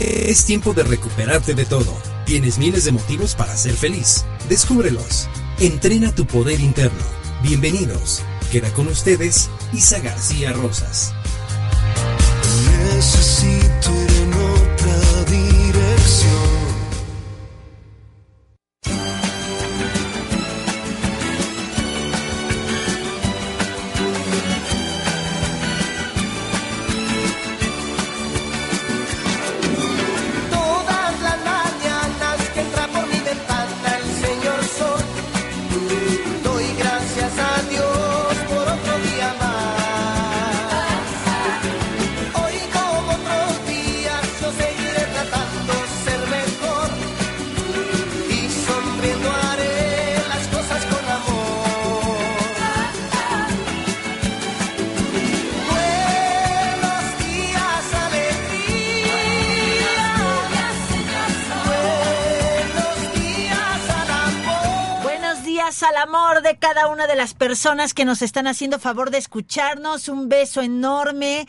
Es tiempo de recuperarte de todo. Tienes miles de motivos para ser feliz. Descúbrelos. Entrena tu poder interno. Bienvenidos. Queda con ustedes Isa García Rosas. Personas que nos están haciendo favor de escucharnos. Un beso enorme.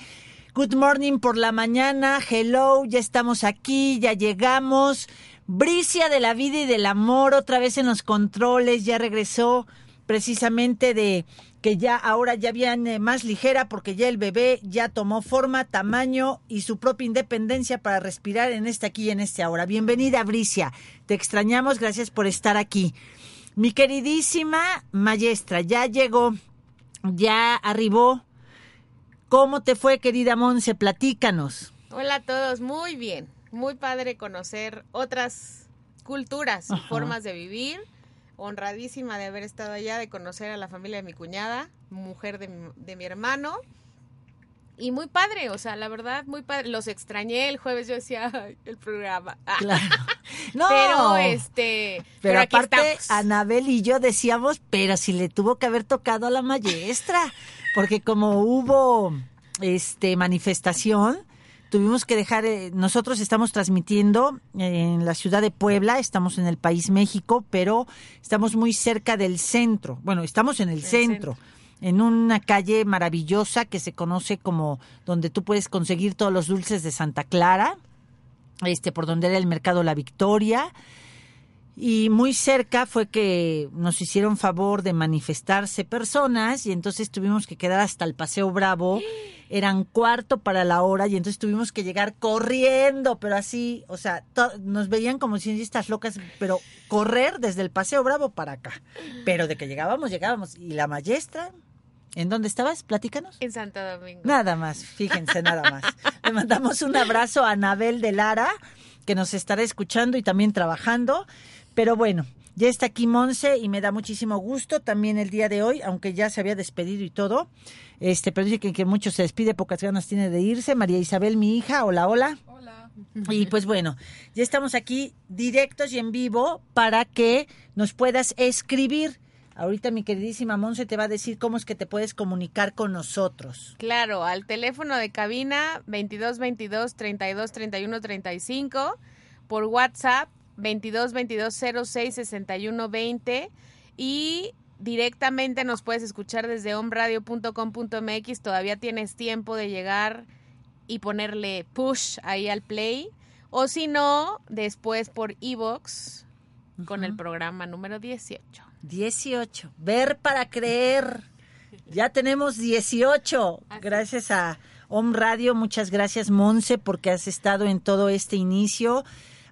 Good morning por la mañana. Hello, ya estamos aquí, ya llegamos. Bricia de la vida y del amor, otra vez en los controles, ya regresó precisamente de que ya ahora ya viene más ligera porque ya el bebé ya tomó forma, tamaño y su propia independencia para respirar en este aquí y en este ahora. Bienvenida, Bricia. Te extrañamos, gracias por estar aquí. Mi queridísima maestra, ya llegó, ya arribó. ¿Cómo te fue, querida Monse? Platícanos. Hola a todos, muy bien. Muy padre conocer otras culturas y Ajá. formas de vivir. Honradísima de haber estado allá, de conocer a la familia de mi cuñada, mujer de mi, de mi hermano. Y muy padre, o sea, la verdad, muy padre. Los extrañé el jueves, yo decía, "Ay, el programa. Claro. No, Pero este, pero, pero, aquí aparte, estamos. Anabel y yo decíamos, pero si le tuvo que haber tocado a la maestra, porque como hubo este manifestación, tuvimos que dejar, eh, nosotros estamos transmitiendo en la ciudad de Puebla, estamos en el país México, pero estamos muy cerca del centro. Bueno, estamos en el, El centro. En una calle maravillosa que se conoce como donde tú puedes conseguir todos los dulces de Santa Clara, este por donde era el mercado La Victoria. Y muy cerca fue que nos hicieron favor de manifestarse personas y entonces tuvimos que quedar hasta el Paseo Bravo. Eran cuarto para la hora y entonces tuvimos que llegar corriendo, pero así, o sea, nos veían como si estas locas, pero correr desde el Paseo Bravo para acá. Pero de que llegábamos, llegábamos. ¿Y la maestra? ¿En dónde estabas? Platícanos. En Santo Domingo. Nada más, fíjense, nada más. Le mandamos un abrazo a Anabel de Lara, que nos estará escuchando y también trabajando. Pero bueno, ya está aquí Monse y me da muchísimo gusto también el día de hoy, aunque ya se había despedido y todo. Este, pero dice que, que mucho se despide, pocas ganas tiene de irse. María Isabel, mi hija, hola, hola. Y pues bueno, ya estamos aquí directos y en vivo para que nos puedas escribir. Ahorita mi queridísima Monse te va a decir cómo es que te puedes comunicar con nosotros. Claro, al teléfono de cabina 22 22 32 31 35, por WhatsApp 22 22 06 61 20 y directamente nos puedes escuchar desde omradio.com.mx. Todavía tienes tiempo de llegar y ponerle push ahí al play. O si no, después por Con el programa número 18. 18. Ver para creer. Ya tenemos 18. Gracias a Om Radio. Muchas gracias, Monse, porque has estado en todo este inicio.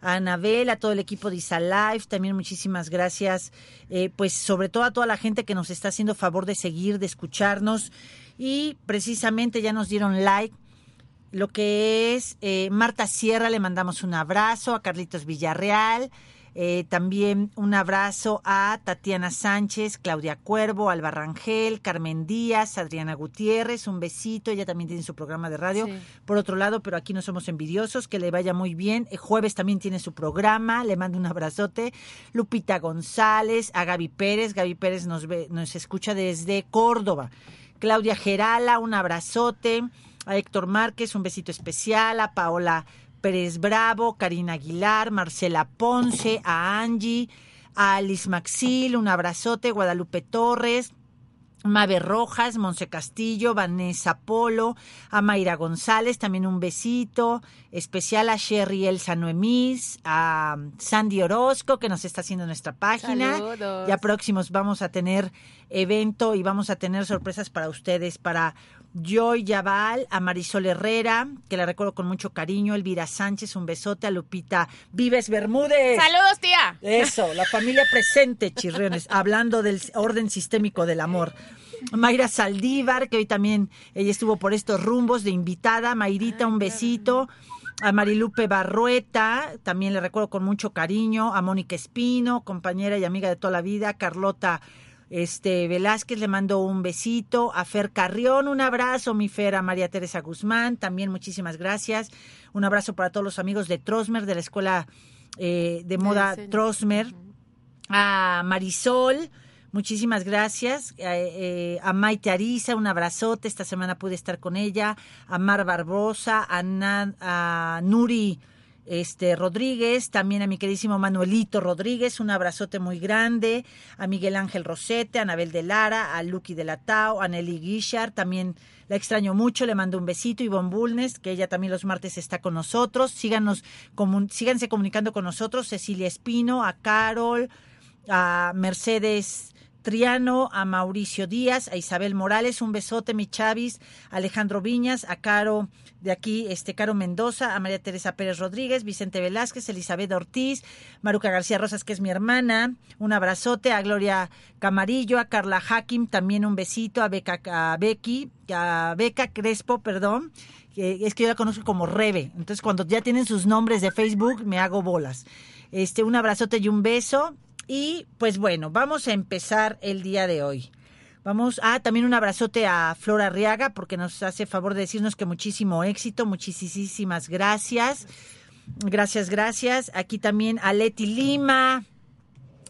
A Anabel, a todo el equipo de Isa Live, también muchísimas gracias. eh, pues sobre todo a toda la gente que nos está haciendo favor de seguir, de escucharnos. Y precisamente ya nos dieron like lo que es eh, Marta Sierra, le mandamos un abrazo, a Carlitos Villarreal, eh, también un abrazo a Tatiana Sánchez, Claudia Cuervo, Alba Rangel, Carmen Díaz, Adriana Gutiérrez, un besito, ella también tiene su programa de radio. Sí. Por otro lado, pero aquí no somos envidiosos, que le vaya muy bien. El jueves también tiene su programa, le mando un abrazote. Lupita González, a Gaby Pérez, Gaby Pérez nos, ve, nos escucha desde Córdoba. Claudia Gerala, un abrazote. A Héctor Márquez, un besito especial. A Paola Pérez Bravo, Karina Aguilar, Marcela Ponce, a Angie, a Alice Maxil, un abrazote. Guadalupe Torres, Mabe Rojas, Monse Castillo, Vanessa Polo, a Mayra González, también un besito especial a Sherry Elsa Noemís, a Sandy Orozco, que nos está haciendo nuestra página. Saludos. Ya próximos vamos a tener evento y vamos a tener sorpresas para ustedes, para Joy Yaval, a Marisol Herrera, que la recuerdo con mucho cariño, Elvira Sánchez, un besote, a Lupita Vives Bermúdez. Saludos, tía. Eso, la familia presente, chirriones, hablando del orden sistémico del amor. Mayra Saldívar, que hoy también ella estuvo por estos rumbos de invitada. Mayrita, un besito. A Marilupe Barrueta, también le recuerdo con mucho cariño. A Mónica Espino, compañera y amiga de toda la vida. Carlota este Velázquez le mando un besito. A Fer Carrión, un abrazo, mi Fer. A María Teresa Guzmán, también muchísimas gracias. Un abrazo para todos los amigos de Trosmer, de la Escuela eh, de Moda diseño. Trosmer a Marisol, muchísimas gracias. Eh, eh, a Maite Ariza, un abrazote. Esta semana pude estar con ella. A Mar Barbosa, a Nuri este, Rodríguez, también a mi queridísimo Manuelito Rodríguez, un abrazote muy grande. A Miguel Ángel Rosete, a Anabel de Lara, a Lucky de la Tao, a Nelly Guishar, también la extraño mucho, le mando un besito. Ivonne Bulnes, que ella también los martes está con nosotros. Síganos, síganse comunicando con nosotros. Cecilia Espino, a Carol, a Mercedes Triano, a Mauricio Díaz, a Isabel Morales, un besote, mi Chavis, Alejandro Viñas, a Caro de aquí, este Caro Mendoza, a María Teresa Pérez Rodríguez, Vicente Velázquez, Elizabeth Ortiz, Maruca García Rosas, que es mi hermana, un abrazote, a Gloria Camarillo, a Carla Hakim, también un besito, a Beca, a Becky, a Beca Crespo, perdón, que es que yo la conozco como Rebe, entonces cuando ya tienen sus nombres de Facebook me hago bolas. Este, un abrazote y un beso. Y pues bueno, vamos a empezar el día de hoy. Vamos, ah, también un abrazote a Flora Arriaga porque nos hace favor de decirnos que muchísimo éxito, muchísimas gracias. Gracias, gracias. Aquí también a Leti Lima.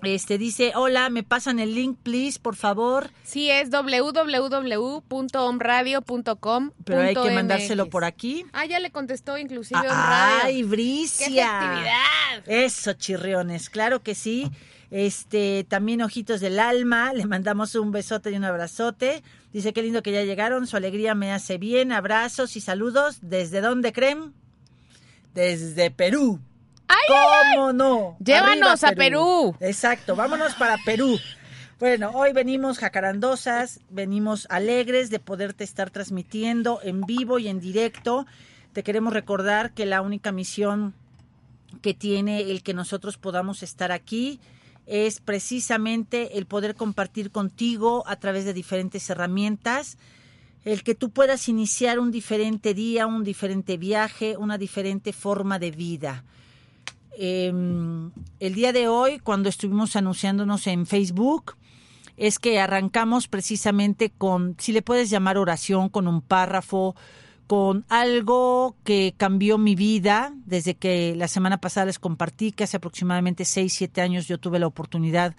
Este dice, hola, me pasan el link, please, por favor. Sí, es www.omradio.com. Pero hay que mandárselo por aquí. Ah, ya le contestó inclusive Om ¡Ay. Bricia! ¡Qué festividad! Eso, chirriones, claro que sí. Este, también Ojitos del Alma, le mandamos un besote y un abrazote. Dice, qué lindo que ya llegaron, su alegría me hace bien. Abrazos y saludos. ¿Desde dónde creen? Desde Perú. ¿Cómo no? Llévanos a Perú. Exacto, vámonos para Perú. Bueno, hoy venimos jacarandosas, venimos alegres de poderte estar transmitiendo en vivo y en directo. Te queremos recordar que la única misión que tiene el que nosotros podamos estar aquí es precisamente el poder compartir contigo a través de diferentes herramientas, el que tú puedas iniciar un diferente día, un diferente viaje, una diferente forma de vida. Eh, el día de hoy, cuando estuvimos anunciándonos en Facebook, es que arrancamos precisamente con, si le puedes llamar oración, con un párrafo, con algo que cambió mi vida desde que la semana pasada les compartí que hace aproximadamente 6, 7 años yo tuve la oportunidad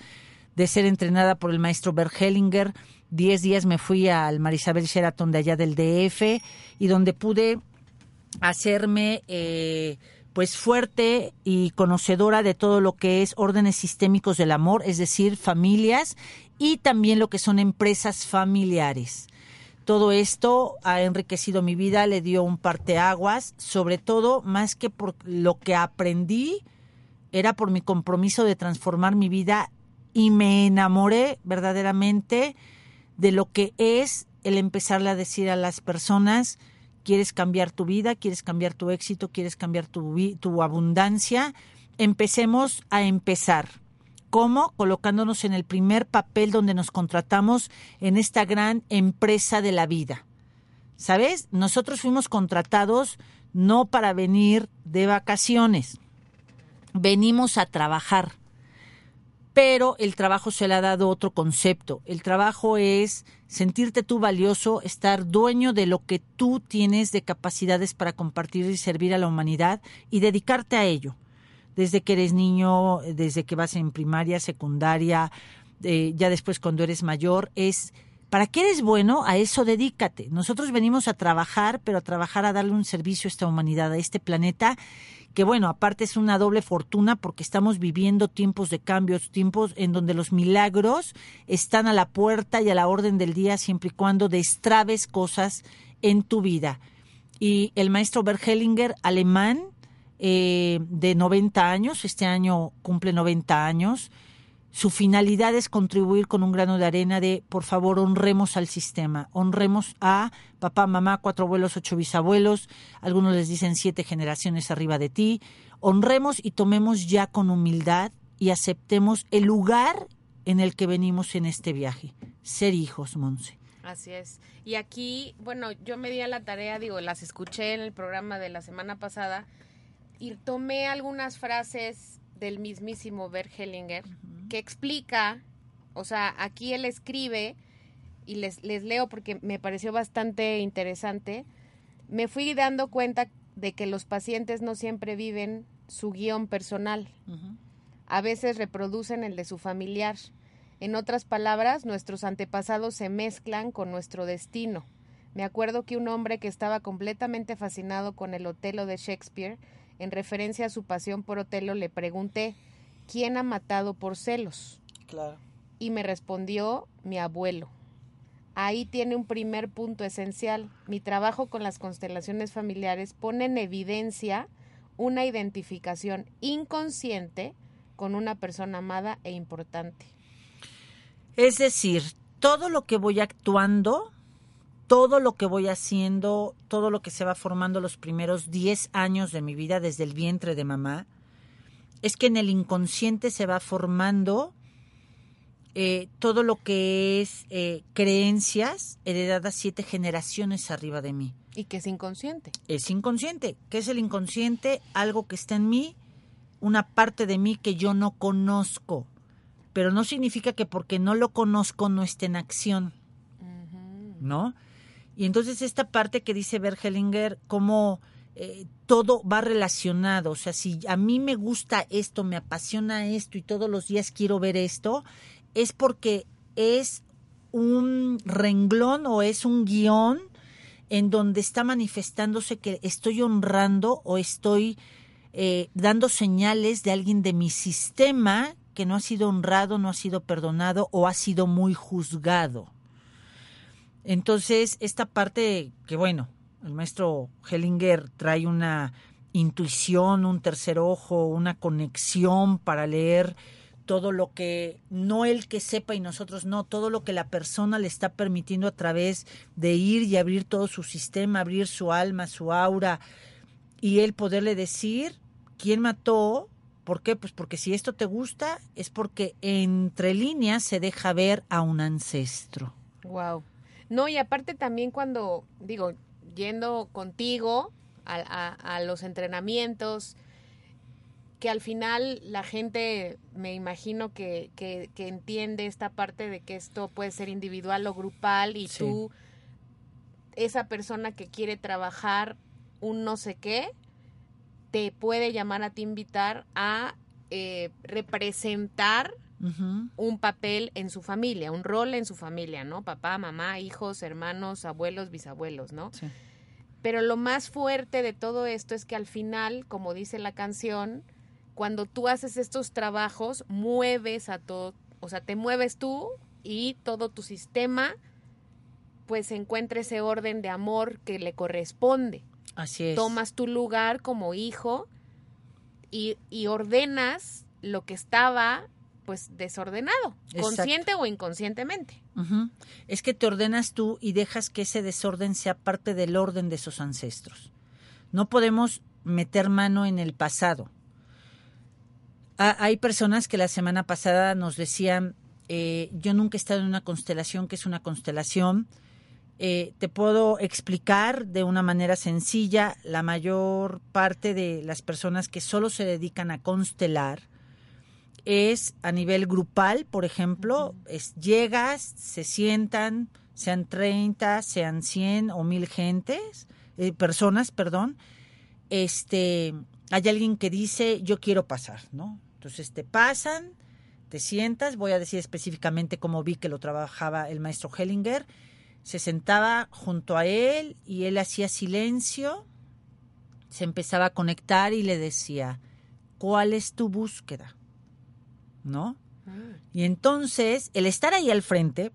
de ser entrenada por el maestro Bert Hellinger. Diez días me fui al Marisabel Sheraton de allá del DF y donde pude hacerme eh, pues fuerte y conocedora de todo lo que es órdenes sistémicos del amor, es decir, familias y también lo que son empresas familiares. Todo esto ha enriquecido mi vida, le dio un parteaguas, sobre todo más que por lo que aprendí, era por mi compromiso de transformar mi vida y me enamoré verdaderamente de lo que es el empezarle a decir a las personas, quieres cambiar tu vida, quieres cambiar tu éxito, quieres cambiar tu, tu abundancia, empecemos a empezar. ¿Cómo? Colocándonos en el primer papel donde nos contratamos en esta gran empresa de la vida. ¿Sabes? Nosotros fuimos contratados no para venir de vacaciones, venimos a trabajar. Pero el trabajo se le ha dado otro concepto. El trabajo es sentirte tú valioso, estar dueño de lo que tú tienes de capacidades para compartir y servir a la humanidad y dedicarte a ello. Desde que eres niño, desde que vas en primaria, secundaria, eh, ya después cuando eres mayor, es ¿Para qué eres bueno? A eso dedícate. Nosotros venimos a trabajar, pero a trabajar a darle un servicio a esta humanidad, a este planeta, que bueno, aparte es una doble fortuna porque estamos viviendo tiempos de cambios, tiempos en donde los milagros están a la puerta y a la orden del día siempre y cuando destrabes cosas en tu vida. Y el maestro Bert Hellinger, alemán, eh, de 90 años, este año cumple 90 años, su finalidad es contribuir con un grano de arena de, por favor, honremos al sistema, honremos a papá, mamá, cuatro abuelos, ocho bisabuelos, algunos les dicen siete generaciones arriba de ti, honremos y tomemos ya con humildad y aceptemos el lugar en el que venimos en este viaje, ser hijos, Monse. Así es. Y aquí, bueno, yo me di a la tarea, digo, las escuché en el programa de la semana pasada y tomé algunas frases del mismísimo Bert Hellinger que explica, o sea, aquí él escribe y les, les leo porque me pareció bastante interesante. Me fui dando cuenta de que los pacientes no siempre viven su guion personal. A veces reproducen el de su familiar. En otras palabras, nuestros antepasados se mezclan con nuestro destino. Me acuerdo que un hombre que estaba completamente fascinado con el Otelo de Shakespeare, en referencia a su pasión por Otelo, le pregunté, ¿quién ha matado por celos? Claro. Y me respondió, mi abuelo. Ahí tiene un primer punto esencial. Mi trabajo con las constelaciones familiares pone en evidencia una identificación inconsciente con una persona amada e importante. Es decir, todo lo que voy actuando, todo lo que voy haciendo, todo lo que se va formando los primeros 10 años de mi vida desde el vientre de mamá, es que en el inconsciente se va formando eh, todo lo que es eh, creencias heredadas siete generaciones arriba de mí. Y que es inconsciente. Es inconsciente. ¿Qué es el inconsciente? Algo que está en mí, una parte de mí que yo no conozco. Pero no significa que porque no lo conozco no esté en acción. ¿No? Y entonces esta parte que dice Bergelinger, como eh, todo va relacionado. O sea, si a mí me gusta esto, me apasiona esto y todos los días quiero ver esto, es porque es un renglón o es un guion en donde está manifestándose que estoy honrando o estoy eh, dando señales de alguien de mi sistema que no ha sido honrado, no ha sido perdonado o ha sido muy juzgado. Entonces, esta parte que bueno, el maestro Hellinger trae una intuición, un tercer ojo, una conexión para leer todo lo que, no el que sepa y nosotros no, todo lo que la persona le está permitiendo a través de ir y abrir todo su sistema, abrir su alma, su aura, y él poderle decir quién mató, ¿por qué? Pues porque si esto te gusta, es porque entre líneas se deja ver a un ancestro. Wow. No, y aparte también cuando, digo, yendo contigo a, a- a los entrenamientos, que al final la gente, me imagino que, que, que entiende esta parte de que esto puede ser individual o grupal y Sí. tú, esa persona que quiere trabajar un no sé qué, te puede llamar a ti invitar a eh, representar Un papel en su familia, un rol en su familia, ¿no? Papá, mamá, hijos, hermanos, abuelos, bisabuelos, ¿no? Sí. Pero lo más fuerte de todo esto es que al final, como dice la canción, cuando tú haces estos trabajos, mueves a todo, o sea, te mueves tú y todo tu sistema, pues encuentra ese orden de amor que le corresponde. Así es. Tomas tu lugar como hijo y, y ordenas lo que estaba pues desordenado, Exacto. consciente o inconscientemente. Es que te ordenas tú y dejas que ese desorden sea parte del orden de esos ancestros. No podemos meter mano en el pasado. Ha- hay personas que la semana pasada nos decían, eh, yo nunca he estado en una constelación que es una constelación. Eh, te puedo explicar de una manera sencilla, la mayor parte de las personas que solo se dedican a constelar, es a nivel grupal, por ejemplo, es llegas, se sientan, sean 30, sean 100 o 1000 gentes, eh, personas, perdón, este, hay alguien que dice, yo quiero pasar, ¿no? Entonces te pasan, te sientas, voy a decir específicamente cómo vi que lo trabajaba el maestro Hellinger, se sentaba junto a él y él hacía silencio, se empezaba a conectar y le decía, ¿cuál es tu búsqueda? ¿No? Y entonces, el estar ahí al frente,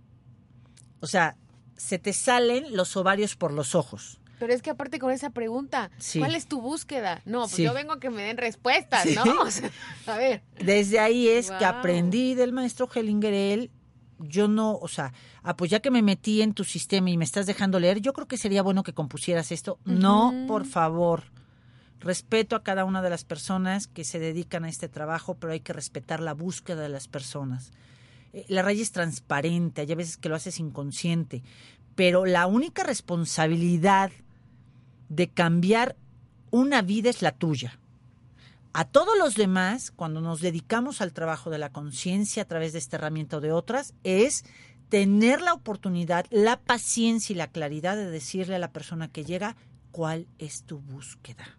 o sea, se te salen los ovarios por los ojos. Pero es que aparte con esa pregunta, Sí. ¿cuál es tu búsqueda? No, pues Sí. yo vengo a que me den respuestas, Sí. ¿no? O sea, a ver. Desde ahí es que aprendí del maestro Hellinger, él, yo no, o sea, ah, pues ya que me metí en tu sistema y me estás dejando leer, yo creo que sería bueno que compusieras esto. No, por favor. Respeto a cada una de las personas que se dedican a este trabajo, pero hay que respetar la búsqueda de las personas. Eh, La raya es transparente, hay veces que lo haces inconsciente, pero la única responsabilidad de cambiar una vida es la tuya. A todos los demás, cuando nos dedicamos al trabajo de la conciencia a través de esta herramienta o de otras, es tener la oportunidad, la paciencia y la claridad de decirle a la persona que llega cuál es tu búsqueda.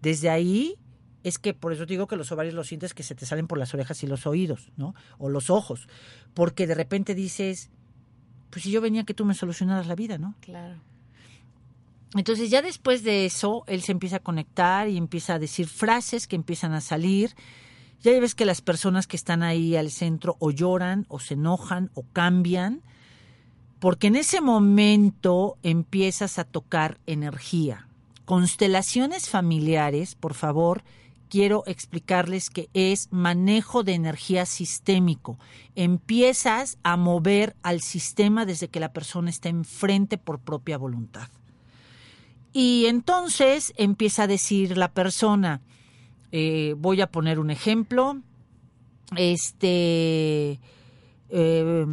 Desde ahí es que por eso te digo que los ovarios los sientes que se te salen por las orejas y los oídos, ¿no? O los ojos, porque de repente dices, pues si yo venía que tú me solucionaras la vida, ¿no? Claro. Entonces ya después de eso, él se empieza a conectar y empieza a decir frases que empiezan a salir. Ya ves que las personas que están ahí al centro o lloran o se enojan o cambian, porque en ese momento empiezas a tocar energía. Constelaciones familiares, por favor, quiero explicarles que es manejo de energía sistémico. Empiezas a mover al sistema desde que la persona está enfrente por propia voluntad. Y entonces empieza a decir la persona, eh, voy a poner un ejemplo, este, eh,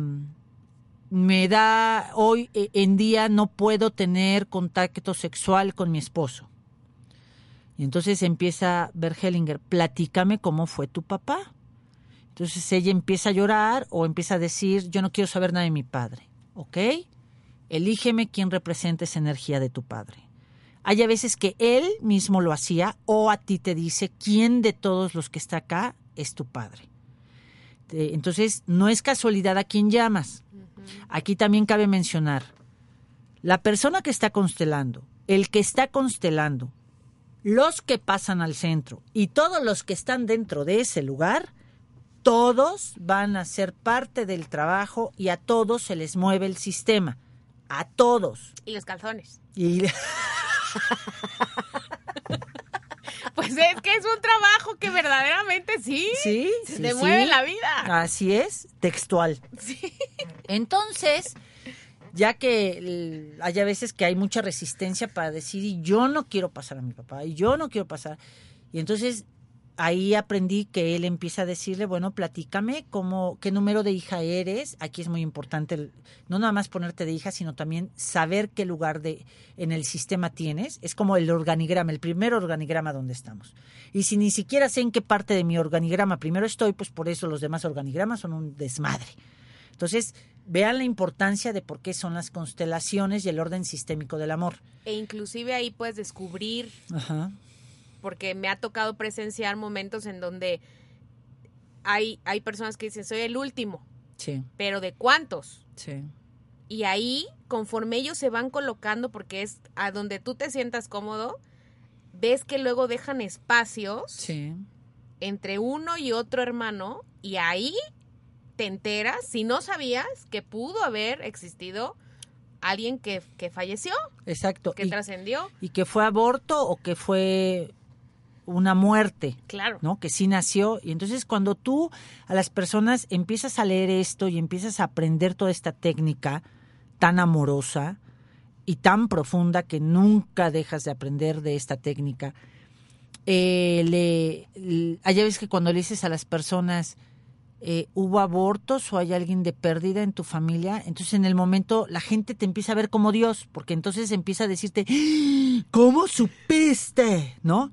me da, hoy eh, en día no puedo tener contacto sexual con mi esposo. Y entonces empieza Bergelinger, platícame cómo fue tu papá. Entonces ella empieza a llorar o empieza a decir, yo no quiero saber nada de mi padre, ¿ok? Elígeme quién representa esa energía de tu padre. Hay a veces que él mismo lo hacía o a ti te dice quién de todos los que está acá es tu padre. Entonces, no es casualidad a quién llamas. Aquí también cabe mencionar, la persona que está constelando, el que está constelando, los que pasan al centro y todos los que están dentro de ese lugar, todos van a ser parte del trabajo y a todos se les mueve el sistema. A todos. Y los calzones. Y es que es un trabajo que verdaderamente sí, Sí, se sí, te sí. mueve la vida. Así es, textual. Sí. Entonces, ya que el- hay a veces que hay mucha resistencia para decir, y yo no quiero pasar a mi papá, y yo no quiero pasar. Y entonces ahí aprendí que él empieza a decirle, bueno, platícame cómo, qué número de hija eres. Aquí es muy importante, el- no nada más ponerte de hija, sino también saber qué lugar de en el sistema tienes. Es como el organigrama, el primer organigrama donde estamos. Y si ni siquiera sé en qué parte de mi organigrama primero estoy, pues por eso los demás organigramas son un desmadre. Entonces, vean la importancia de por qué son las constelaciones y el orden sistémico del amor. E inclusive ahí puedes descubrir, Ajá. Porque me ha tocado presenciar momentos en donde hay, hay personas que dicen, soy el último, Sí, pero ¿de cuántos? sí. Y ahí, conforme ellos se van colocando, porque es a donde tú te sientas cómodo, ves que luego dejan espacios Sí. entre uno y otro hermano y ahí te enteras, si no sabías, que pudo haber existido alguien que, que falleció, Exacto. que trascendió. y que fue aborto o que fue una muerte. Claro. ¿no? Que sí nació. Y entonces cuando tú a las personas empiezas a leer esto y empiezas a aprender toda esta técnica tan amorosa y tan profunda que nunca dejas de aprender de esta técnica, eh, le, le- hay veces que cuando le dices a las personas, eh, ¿hubo abortos o hay alguien de pérdida en tu familia? Entonces en el momento la gente te empieza a ver como Dios, porque entonces empieza a decirte, "¡Ah! ¿cómo supiste? ¿No?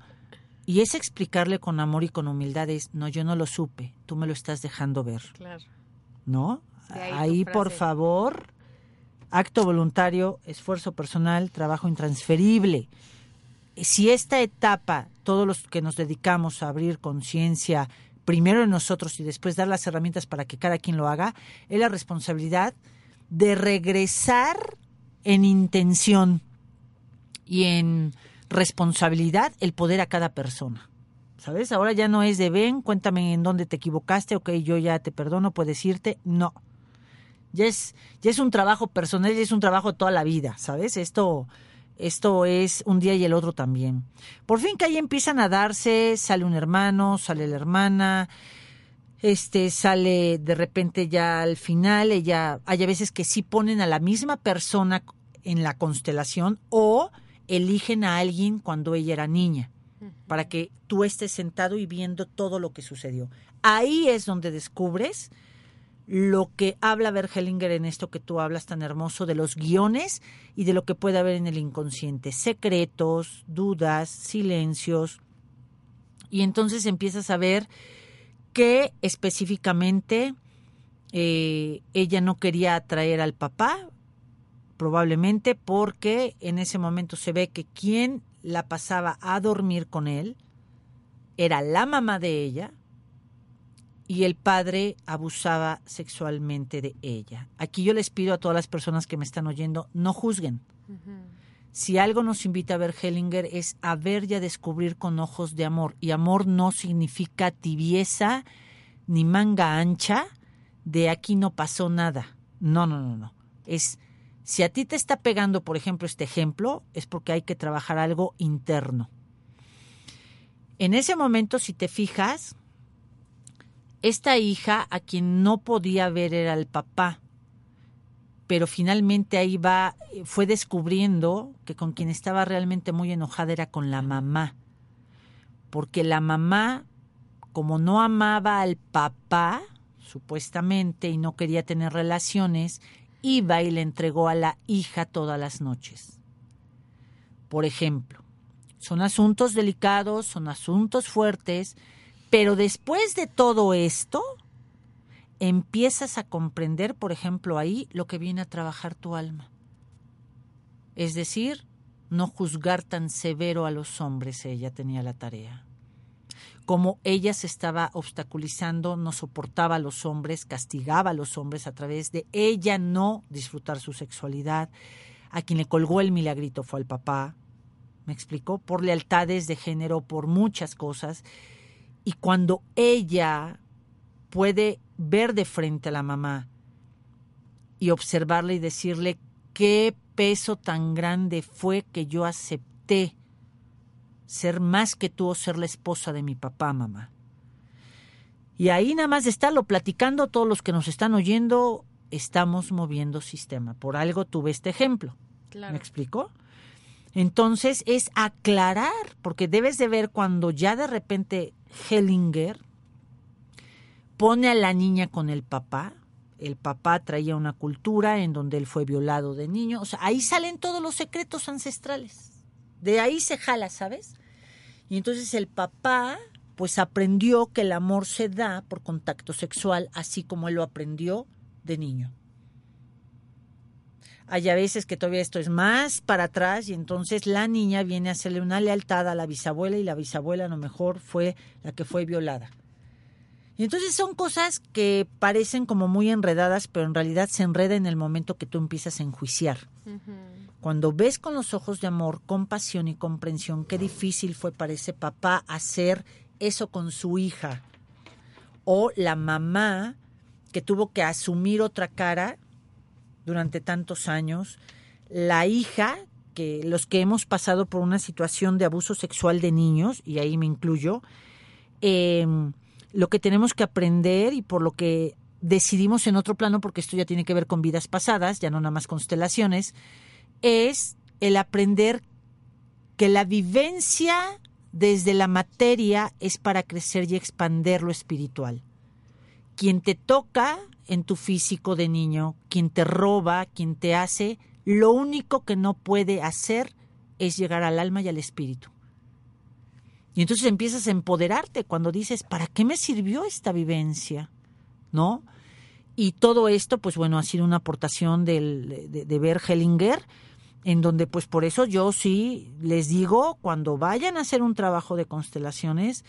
Y es explicarle con amor y con humildad es, no, yo no lo supe, tú me lo estás dejando ver, Claro. ¿no? Ahí Ahí, por favor, acto voluntario, esfuerzo personal, trabajo intransferible. Si esta etapa, todos los que nos dedicamos a abrir conciencia primero en nosotros y después dar las herramientas para que cada quien lo haga, es la responsabilidad de regresar en intención y en responsabilidad el poder a cada persona. ¿Sabes? Ahora ya no es de ven, cuéntame en dónde te equivocaste, ok, yo ya te perdono, puedes irte. No. Ya es, ya es un trabajo personal, ya es un trabajo toda la vida, ¿sabes? Esto, esto es un día y el otro también. Por fin que ahí empiezan a darse, sale un hermano, sale la hermana, este sale de repente ya al final, ella, hay a veces que sí ponen a la misma persona en la constelación o eligen a alguien cuando ella era niña, para que tú estés sentado y viendo todo lo que sucedió. Ahí es donde descubres lo que habla Bergelinger en esto que tú hablas tan hermoso de los guiones y de lo que puede haber en el inconsciente, secretos, dudas, silencios. Y entonces empiezas a ver que específicamente eh, ella no quería atraer al papá, probablemente porque en ese momento se ve que quien la pasaba a dormir con él era la mamá de ella y el padre abusaba sexualmente de ella. Aquí yo les pido a todas las personas que me están oyendo, no juzguen. Si algo nos invita a ver Hellinger es a ver y a descubrir con ojos de amor. Y amor no significa tibieza ni manga ancha de aquí no pasó nada. No, no, no, no. Es si a ti te está pegando, por ejemplo, este ejemplo, es porque hay que trabajar algo interno. En ese momento, si te fijas, esta hija a quien no podía ver era el papá, pero finalmente ahí va, fue descubriendo que con quien estaba realmente muy enojada era con la mamá, porque la mamá, como no amaba al papá, supuestamente, y no quería tener relaciones, iba y le entregó a la hija todas las noches. Por ejemplo, son asuntos delicados, son asuntos fuertes, pero después de todo esto, empiezas a comprender, por ejemplo, ahí lo que viene a trabajar tu alma. Es decir, no juzgar tan severo a los hombres, ella tenía la tarea como ella se estaba obstaculizando, no soportaba a los hombres, castigaba a los hombres a través de ella no disfrutar su sexualidad. A quien le colgó el milagrito fue al papá, me explicó, por lealtades de género, por muchas cosas. Y cuando ella puede ver de frente a la mamá y observarle y decirle qué peso tan grande fue que yo acepté ser más que tú o ser la esposa de mi papá, mamá. Y ahí nada más de estarlo platicando, todos los que nos están oyendo, estamos moviendo sistema. Por algo tuve este ejemplo. ¿Me explicó? Entonces es aclarar, porque debes de ver cuando ya de repente Hellinger pone a la niña con el papá, el papá traía una cultura en donde él fue violado de niño, o sea, ahí salen todos los secretos ancestrales. De ahí se jala, ¿sabes? Y entonces el papá pues aprendió que el amor se da por contacto sexual, así como él lo aprendió de niño. Hay a veces que todavía esto es más para atrás y entonces la niña viene a hacerle una lealtad a la bisabuela y la bisabuela a lo mejor fue la que fue violada. Y entonces son cosas que parecen como muy enredadas, pero en realidad se enreda en el momento que tú empiezas a enjuiciar. Cuando ves con los ojos de amor, compasión y comprensión qué difícil fue para ese papá hacer eso con su hija. O la mamá que tuvo que asumir otra cara durante tantos años. La hija, que los que hemos pasado por una situación de abuso sexual de niños, y ahí me incluyo, em, lo que tenemos que aprender y por lo que decidimos en otro plano, porque esto ya tiene que ver con vidas pasadas, ya no nada más constelaciones, es el aprender que la vivencia desde la materia es para crecer y expander lo espiritual. Quien te toca en tu físico de niño, quien te roba, quien te hace, lo único que no puede hacer es llegar al alma y al espíritu. Y entonces empiezas a empoderarte cuando dices, ¿para qué me sirvió esta vivencia? ¿No? Y todo esto, pues bueno, ha sido una aportación del, de, de Hellinger, en donde pues por eso yo sí les digo, cuando vayan a hacer un trabajo de constelaciones,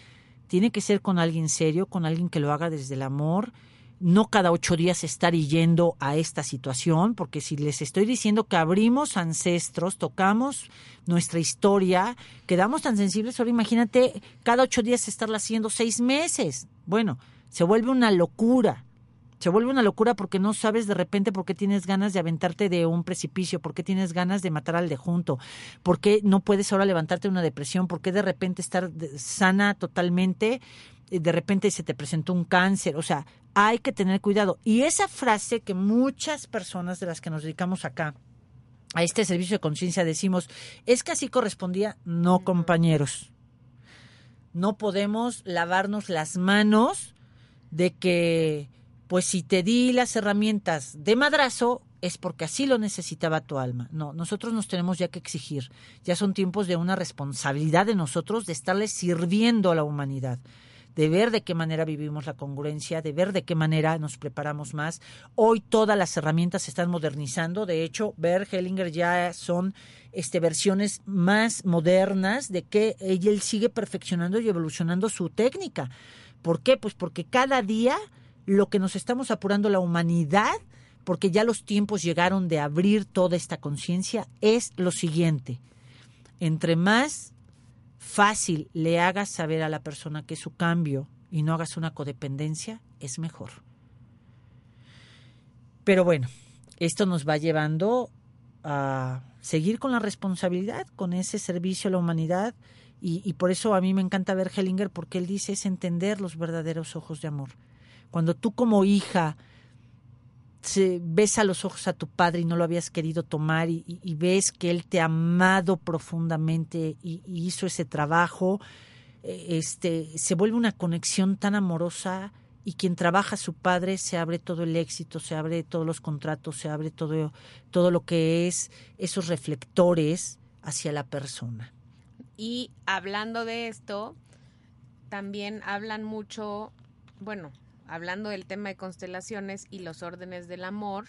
tiene que ser con alguien serio, con alguien que lo haga desde el amor, no cada ocho días estar yendo a esta situación, porque si les estoy diciendo que abrimos ancestros, tocamos nuestra historia, quedamos tan sensibles, ahora imagínate cada ocho días estarla haciendo seis meses. Bueno, se vuelve una locura. Se vuelve una locura porque no sabes de repente por qué tienes ganas de aventarte de un precipicio, por qué tienes ganas de matar al de junto, por qué no puedes ahora levantarte de una depresión, por qué de repente estar sana totalmente, de repente se te presentó un cáncer, o sea, hay que tener cuidado. Y esa frase que muchas personas de las que nos dedicamos acá a este servicio de conciencia decimos, es que así correspondía, no compañeros. No podemos lavarnos las manos de que, pues si te di las herramientas de madrazo, es porque así lo necesitaba tu alma. No, nosotros nos tenemos ya que exigir. Ya son tiempos de una responsabilidad de nosotros de estarle sirviendo a la humanidad de ver de qué manera vivimos la congruencia, de ver de qué manera nos preparamos más. Hoy todas las herramientas se están modernizando. De hecho, Ver Hellinger ya son este, versiones más modernas de que él sigue perfeccionando y evolucionando su técnica. ¿Por qué? Pues porque cada día lo que nos estamos apurando la humanidad, porque ya los tiempos llegaron de abrir toda esta conciencia, es lo siguiente. Entre más fácil le hagas saber a la persona que su cambio y no hagas una codependencia, es mejor. Pero bueno, esto nos va llevando a seguir con la responsabilidad, con ese servicio a la humanidad, y, y por eso a mí me encanta ver Hellinger, porque él dice es entender los verdaderos ojos de amor. Cuando tú como hija ves a los ojos a tu padre y no lo habías querido tomar y ves que él te ha amado profundamente y, y hizo ese trabajo, eh, este, se vuelve una conexión tan amorosa y quien trabaja a su padre se abre todo el éxito, se abre todos los contratos, se abre todo, todo lo que es esos reflectores hacia la persona. Y hablando de esto, también hablan mucho, bueno, hablando del tema de constelaciones y los órdenes del amor,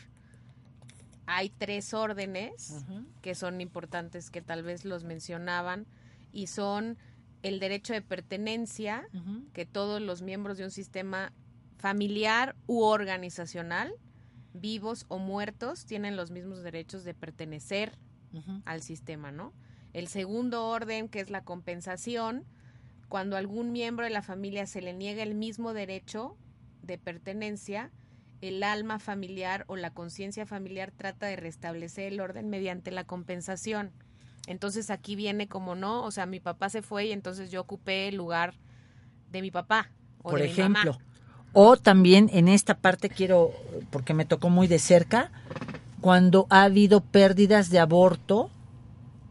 hay tres órdenes que son importantes que tal vez los mencionaban y son el derecho de pertenencia, que todos los miembros de un sistema familiar u organizacional, vivos o muertos, tienen los mismos derechos de pertenecer al sistema, ¿no? El segundo orden, que es la compensación, cuando algún miembro de la familia se le niega el mismo derecho de pertenencia, el alma familiar o la conciencia familiar trata de restablecer el orden mediante la compensación. Entonces aquí viene como no, o sea, mi papá se fue y entonces yo ocupé el lugar de mi papá o por de mi mamá. ejemplo. O también en esta parte quiero, porque me tocó muy de cerca, cuando ha habido pérdidas de aborto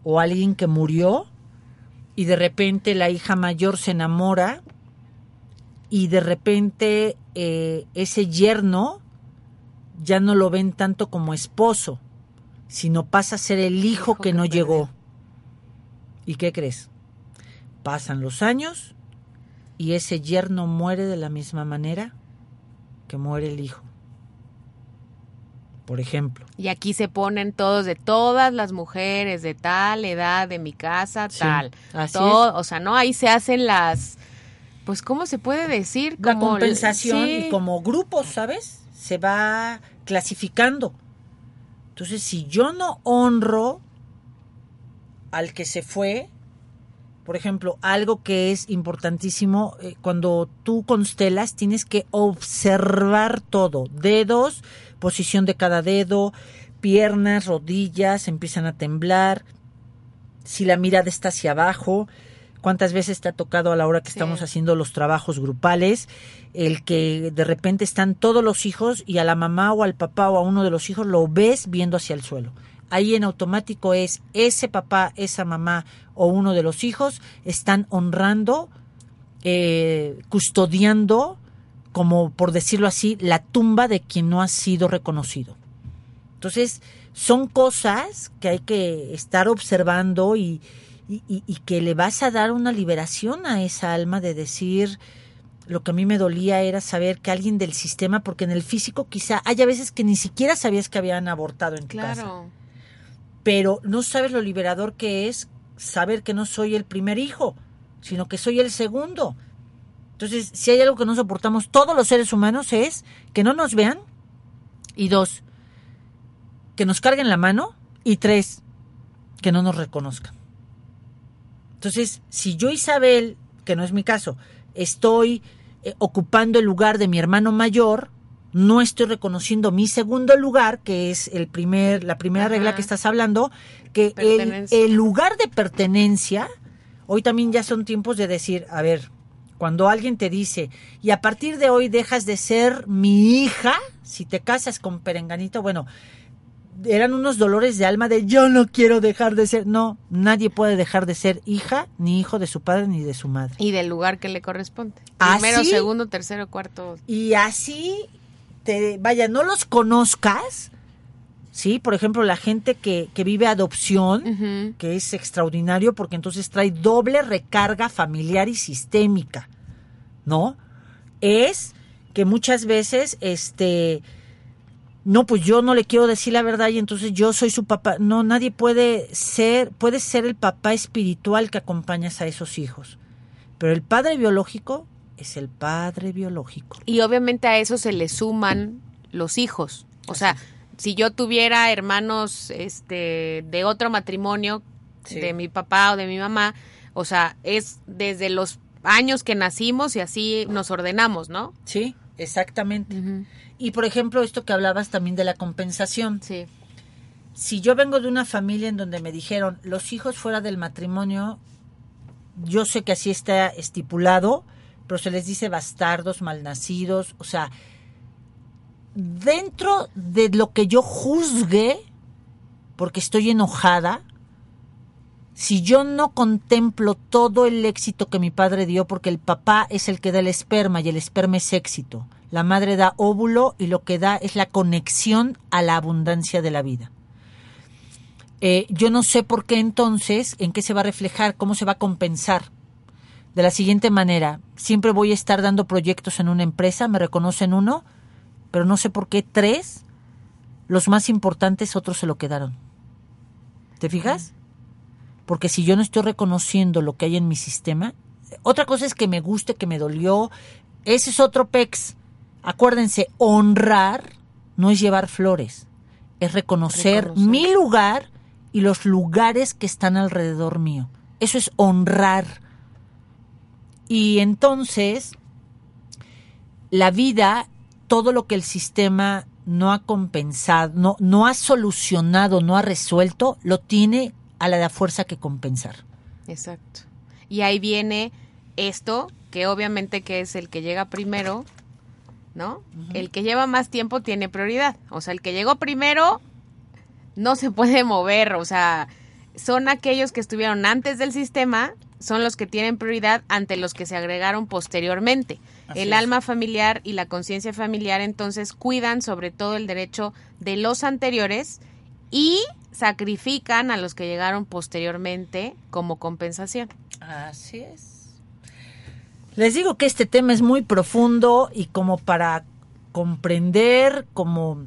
o alguien que murió y de repente la hija mayor se enamora y de repente eh, ese yerno ya no lo ven tanto como esposo, sino pasa a ser el hijo, Hijo que, que no perdió. llegó. ¿Y qué crees? Pasan los años y ese yerno muere de la misma manera que muere el hijo. Por ejemplo. Y aquí se ponen todos de todas las mujeres de tal edad de mi casa, Sí, tal. así Todo, o sea, no ahí se hacen las pues cómo se puede decir La Como compensación sí. y como grupos, ¿sabes? Se va clasificando. Entonces, si yo no honro al que se fue, por ejemplo, algo que es importantísimo, eh, cuando tú constelas tienes que observar todo, dedos, posición de cada dedo, piernas, rodillas, empiezan a temblar, si la mirada está hacia abajo, cuántas veces te ha tocado a la hora que Sí. estamos haciendo los trabajos grupales, el que de repente están todos los hijos y a la mamá o al papá o a uno de los hijos lo ves viendo hacia el suelo. Ahí en automático es ese papá, esa mamá o uno de los hijos están honrando, eh, custodiando, como por decirlo así, la tumba de quien no ha sido reconocido. Entonces, son cosas que hay que estar observando y, y, y- y que le vas a dar una liberación a esa alma de decir, lo que a mí me dolía era saber que alguien del sistema, porque en el físico quizá haya veces que ni siquiera sabías que habían abortado en tu casa Claro. pero no sabes lo liberador que es saber que no soy el primer hijo, sino que soy el segundo. Entonces, si hay algo que no soportamos todos los seres humanos es que no nos vean y dos, que nos carguen la mano y tres, que no nos reconozcan. Entonces, si yo Isabel, que no es mi caso, estoy eh, ocupando el lugar de mi hermano mayor, no estoy reconociendo mi segundo lugar, que es el primer, la primera Ajá. regla que estás hablando, que el lugar de pertenencia, hoy también ya son tiempos de decir, a ver, cuando alguien te dice, y a partir de hoy dejas de ser mi hija, si te casas con Perenganito, bueno, eran unos dolores de alma de yo no quiero dejar de ser. No, nadie puede dejar de ser hija, ni hijo de su padre, ni de su madre. Y del lugar que le corresponde. ¿Ah, Primero, segundo, tercero, cuarto. Y así, te, vaya, no los conozcas, ¿sí? Por ejemplo, la gente que, que vive adopción, que es extraordinario porque entonces trae doble recarga familiar y sistémica, ¿no? Es que muchas veces, este, no, pues yo no le quiero decir la verdad y entonces yo soy su papá. No, nadie puede ser, puede ser el papá espiritual que acompañas a esos hijos. Pero el padre biológico es el padre biológico. Y obviamente a eso se le suman los hijos. O sea, si yo tuviera hermanos este de otro matrimonio, Sí. de mi papá o de mi mamá, o sea, es desde los años que nacimos y así nos ordenamos, ¿no? Sí, exactamente. Y por ejemplo, esto que hablabas también de la compensación. Sí. Si yo vengo de una familia en donde me dijeron los hijos fuera del matrimonio, yo sé que así está estipulado, pero se les dice bastardos, malnacidos, o sea, dentro de lo que yo juzgue, porque estoy enojada, si yo no contemplo todo el éxito que mi padre dio, porque el papá es el que da el esperma y el esperma es éxito, la madre da óvulo y lo que da es la conexión a la abundancia de la vida. Eh, yo no sé por qué entonces, en qué se va a reflejar, cómo se va a compensar. De la siguiente manera, siempre voy a estar dando proyectos en una empresa, me reconocen uno, pero no sé por qué tres, los más importantes, otros se lo quedaron. ¿Te fijas? Porque si yo no estoy reconociendo lo que hay en mi sistema, otra cosa es que me guste, que me dolió, ese es otro pex. Acuérdense, honrar no es llevar flores, es reconocer, Reconocer. mi lugar y los lugares que están alrededor mío. Eso es honrar. Y entonces, la vida, todo lo que el sistema no ha compensado, no, no ha solucionado, no ha resuelto, lo tiene a la fuerza que compensar. Exacto. Y ahí viene esto, que obviamente que es el que llega primero, ¿no? El que lleva más tiempo tiene prioridad. O sea, el que llegó primero no se puede mover. O sea, son aquellos que estuvieron antes del sistema, son los que tienen prioridad ante los que se agregaron posteriormente. Así el es. alma familiar y la conciencia familiar entonces cuidan sobre todo el derecho de los anteriores y sacrifican a los que llegaron posteriormente como compensación. Así es. Les digo que este tema es muy profundo y como para comprender, como,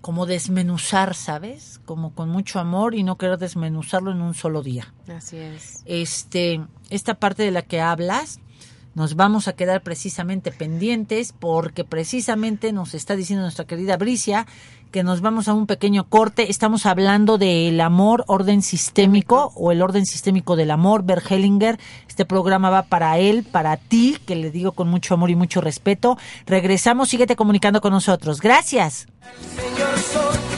como desmenuzar, ¿sabes? Como con mucho amor y no querer desmenuzarlo en un solo día. Así es. Este, esta parte de la que hablas, nos vamos a quedar precisamente pendientes porque precisamente nos está diciendo nuestra querida Bricia que nos vamos a un pequeño corte. Estamos hablando del amor, orden sistémico o el orden sistémico del amor. Bert Hellinger, este programa va para él, para ti, que le digo con mucho amor y mucho respeto. Regresamos, síguete comunicando con nosotros. Gracias. Señor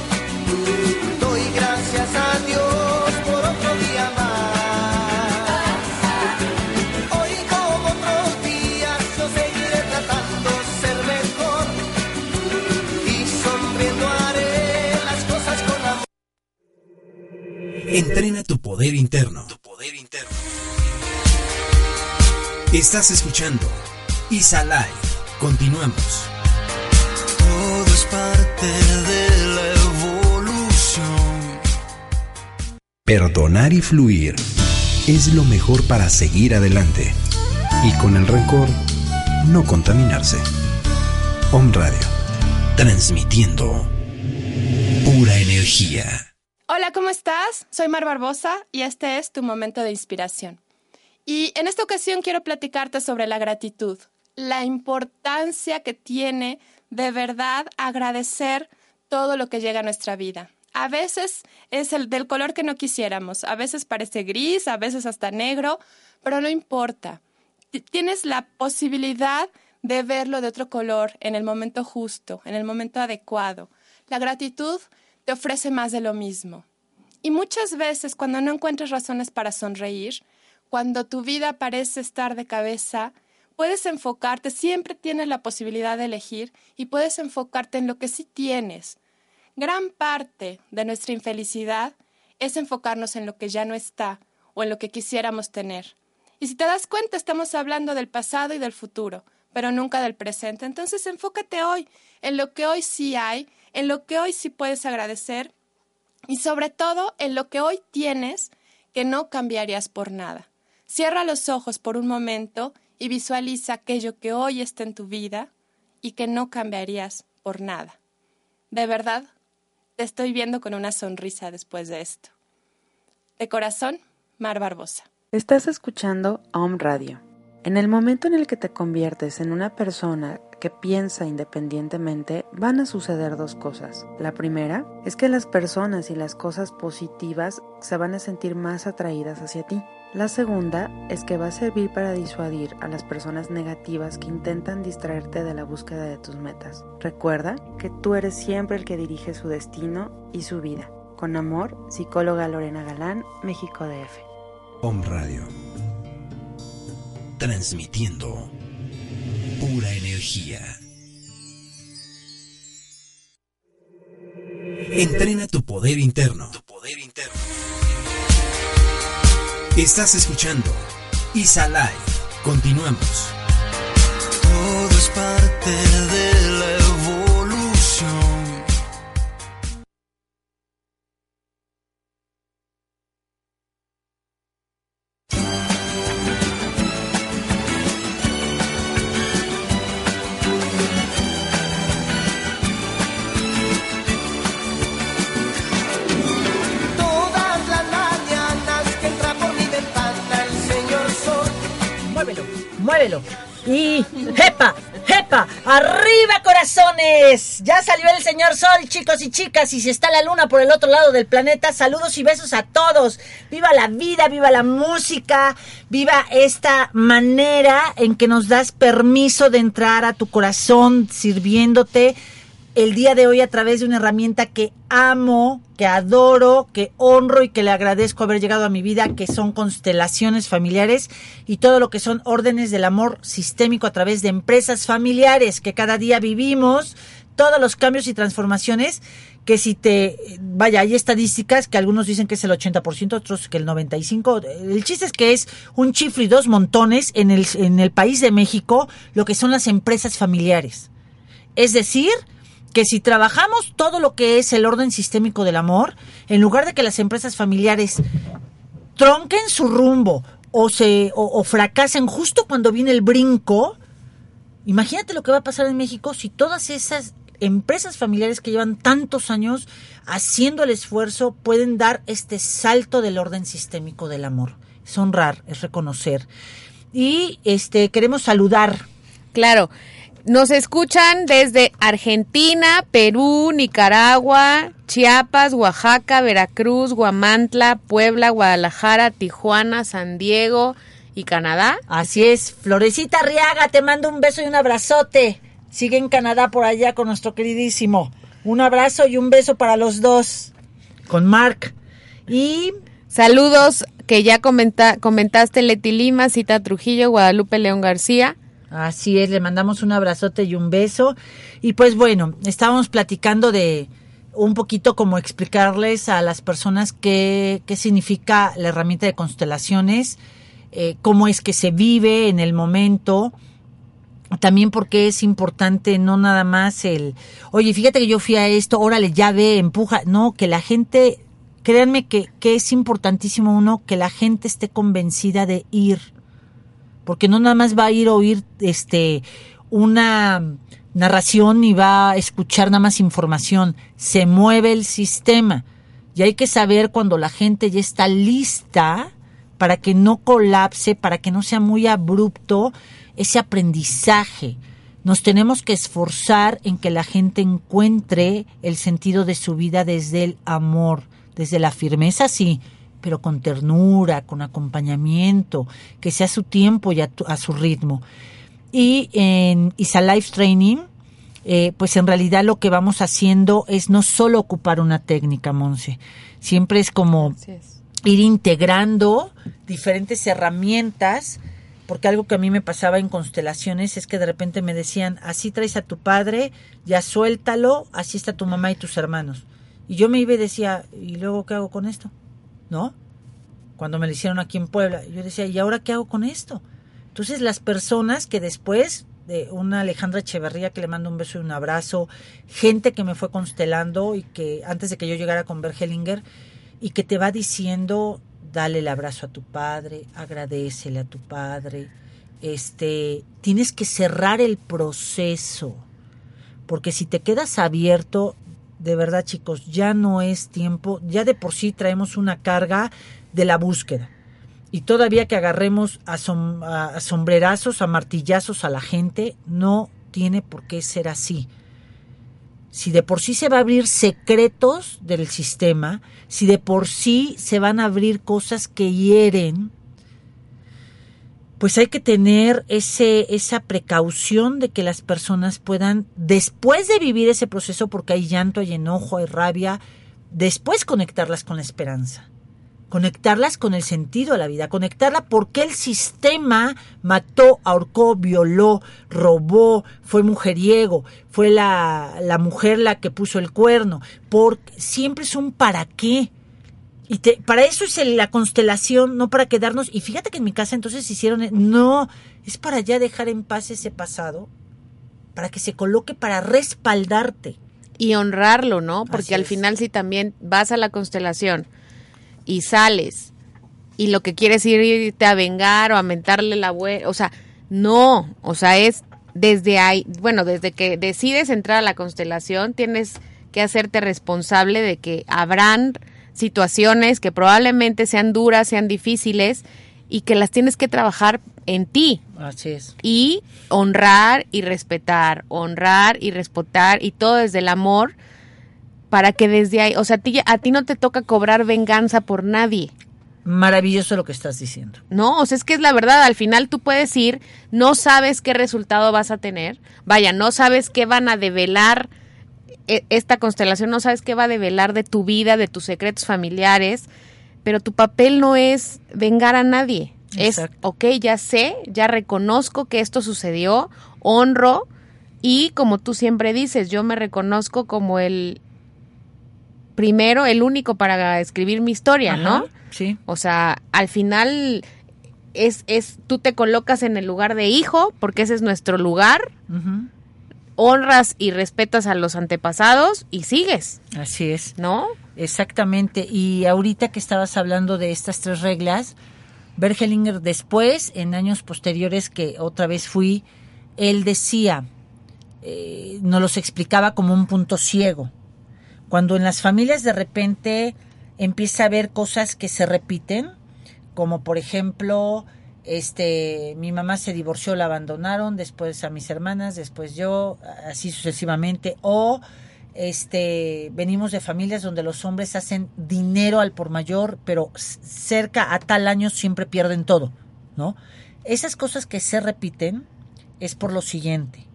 Entrena tu poder interno. Tu poder interno. Estás escuchando Isa Live. Continuamos. Todo es parte de la evolución. Perdonar y fluir es lo mejor para seguir adelante. Y con el rencor, no contaminarse. Om Radio. Transmitiendo pura energía. Hola, ¿cómo estás? Soy Mar Barbosa y este es tu momento de inspiración. Y en esta ocasión quiero platicarte sobre la gratitud, la importancia que tiene de verdad agradecer todo lo que llega a nuestra vida. A veces es el del color que no quisiéramos, a veces parece gris, a veces hasta negro, pero no importa. Tienes la posibilidad de verlo de otro color en el momento justo, en el momento adecuado. La gratitud te ofrece más de lo mismo. Y muchas veces cuando no encuentras razones para sonreír, cuando tu vida parece estar de cabeza, puedes enfocarte, siempre tienes la posibilidad de elegir y puedes enfocarte en lo que sí tienes. Gran parte de nuestra infelicidad es enfocarnos en lo que ya no está o en lo que quisiéramos tener. Y si te das cuenta, estamos hablando del pasado y del futuro, pero nunca del presente. Entonces enfócate hoy, en lo que hoy sí hay, en lo que hoy sí puedes agradecer y sobre todo en lo que hoy tienes que no cambiarías por nada. Cierra los ojos por un momento y visualiza aquello que hoy está en tu vida y que no cambiarías por nada. De verdad, te estoy viendo con una sonrisa después de esto. De corazón, Mar Barbosa. Estás escuchando Om Radio. En el momento en el que te conviertes en una persona que piensa independientemente, van a suceder dos cosas. La primera es que las personas y las cosas positivas se van a sentir más atraídas hacia ti. La segunda es que va a servir para disuadir a las personas negativas que intentan distraerte de la búsqueda de tus metas. Recuerda que tú eres siempre el que dirige su destino y su vida. Con amor, psicóloga Lorena Galán, México DF. Om Radio. Transmitiendo pura energía. Entrena tu poder interno. Tu poder interno. Estás escuchando Isa Live. Continuamos. Todo es parte de Ya salió el señor Sol, chicos y chicas. Y si está la luna por el otro lado del planeta, saludos y besos a todos. Viva la vida, viva la música, viva esta manera en que nos das permiso de entrar a tu corazón sirviéndote el día de hoy a través de una herramienta que amo, que adoro, que honro y que le agradezco haber llegado a mi vida, que son constelaciones familiares y todo lo que son órdenes del amor sistémico a través de empresas familiares que cada día vivimos, todos los cambios y transformaciones que si te, vaya, hay estadísticas que algunos dicen que es el 80%, otros que el 95%. El chiste es que es un chiflo y dos montones en el, en el país de México lo que son las empresas familiares. Es decir, que si trabajamos todo lo que es el orden sistémico del amor, en lugar de que las empresas familiares tronquen su rumbo o se o, fracasen justo cuando viene el brinco, imagínate lo que va a pasar en México si todas esas empresas familiares que llevan tantos años haciendo el esfuerzo pueden dar este salto del orden sistémico del amor. Es honrar, es reconocer. Y este queremos saludar Claro. Nos escuchan desde Argentina, Perú, Nicaragua, Chiapas, Oaxaca, Veracruz, Guamantla, Puebla, Guadalajara, Tijuana, San Diego y Canadá. Así es, Florecita Arriaga, te mando un beso y un abrazote. Sigue en Canadá por allá con nuestro queridísimo. Un abrazo y un beso para los dos. Con Mark. Y Saludos que ya comenta- comentaste Leti Lima, Cita Trujillo, Guadalupe León García. Así es, le mandamos un abrazote y un beso. Y pues bueno, estábamos platicando de un poquito como explicarles a las personas qué, qué significa la herramienta de constelaciones, eh, cómo es que se vive en el momento, también porque es importante no nada más el, oye, fíjate que yo fui a esto, órale, ya ve, empuja, no, que la gente, créanme que, que es importantísimo uno, que la gente esté convencida de ir, porque no nada más va a ir a oír este una narración y va a escuchar nada más información, se mueve el sistema y hay que saber cuando la gente ya está lista para que no colapse, para que no sea muy abrupto ese aprendizaje. Nos tenemos que esforzar en que la gente encuentre el sentido de su vida desde el amor, desde la firmeza, sí, pero con ternura, con acompañamiento, que sea su tiempo y a, tu- a su ritmo. Y en Isa Life Training, eh, pues en realidad lo que vamos haciendo es no solo ocupar una técnica, Monse. Siempre es como es. ir integrando diferentes herramientas, porque algo que a mí me pasaba en constelaciones es que de repente me decían, así traes a tu padre, ya suéltalo, así está tu mamá y tus hermanos. Y yo me iba y decía, ¿y luego qué hago con esto? ¿No? Cuando me lo hicieron aquí en Puebla, yo decía, ¿y ahora qué hago con esto? Entonces las personas que después de una Alejandra Echeverría que le mando un beso y un abrazo, gente que me fue constelando y que antes de que yo llegara con Bergelinger y que te va diciendo, dale el abrazo a tu padre, agradecele a tu padre, este, tienes que cerrar el proceso, porque si te quedas abierto, de verdad chicos, ya no es tiempo, ya de por sí traemos una carga de la búsqueda. Y todavía que agarremos a, som- a- sombrerazos, a martillazos a la gente, no tiene por qué ser así. Si de por sí se va a abrir secretos del sistema, si de por sí se van a abrir cosas que hieren, pues hay que tener ese, esa precaución de que las personas puedan, después de vivir ese proceso, porque hay llanto, hay enojo, hay rabia, después conectarlas con la esperanza conectarlas con el sentido de la vida, conectarla porque el sistema mató, ahorcó, violó, robó, fue mujeriego, fue la, la mujer la que puso el cuerno, porque siempre es un para qué. Y te- para eso es el- la constelación, no para quedarnos. Y fíjate que en mi casa entonces hicieron, no, es para ya dejar en paz ese pasado, para que se coloque para respaldarte. y honrarlo, ¿no? Porque Así al es. final si también vas a la constelación y sales y lo que quieres ir irte a vengar o a mentarle la abuela, o sea, no, o sea, es desde ahí, bueno, desde que decides entrar a la constelación tienes que hacerte responsable de que habrán situaciones que probablemente sean duras, sean difíciles y que las tienes que trabajar en ti, Así es. y honrar y respetar, honrar y respetar y todo desde el amor para que desde ahí, o sea, a ti, a ti no te toca cobrar venganza por nadie, Maravilloso lo que estás diciendo. ¿no? O sea, es que es la verdad, al final tú puedes ir, no sabes qué resultado vas a tener, vaya, no sabes qué van a develar esta constelación, no sabes qué va a develar de tu vida, de tus secretos familiares, pero tu papel no es vengar a nadie. Es, Exacto. ok, ya sé, ya reconozco que esto sucedió, honro y como tú siempre dices, yo me reconozco como el primero, el único para escribir mi historia, ¿no? Sí. O sea, al final es, es, tú te colocas en el lugar de hijo, porque ese es nuestro lugar, Ujú. Honras y respetas a los antepasados y sigues, Así es. ¿no? Exactamente. Y ahorita que estabas hablando de estas tres reglas, Bergelinger después, en años posteriores que otra vez fui, él decía, eh, nos los explicaba como un punto ciego. Cuando en las familias de repente empieza a haber cosas que se repiten, como por ejemplo, este, mi mamá se divorció, la abandonaron, después a mis hermanas, después yo, así sucesivamente, o este, venimos de familias donde los hombres hacen dinero al por mayor, pero cerca a tal año siempre pierden todo, ¿no? Esas cosas que se repiten es por lo siguiente.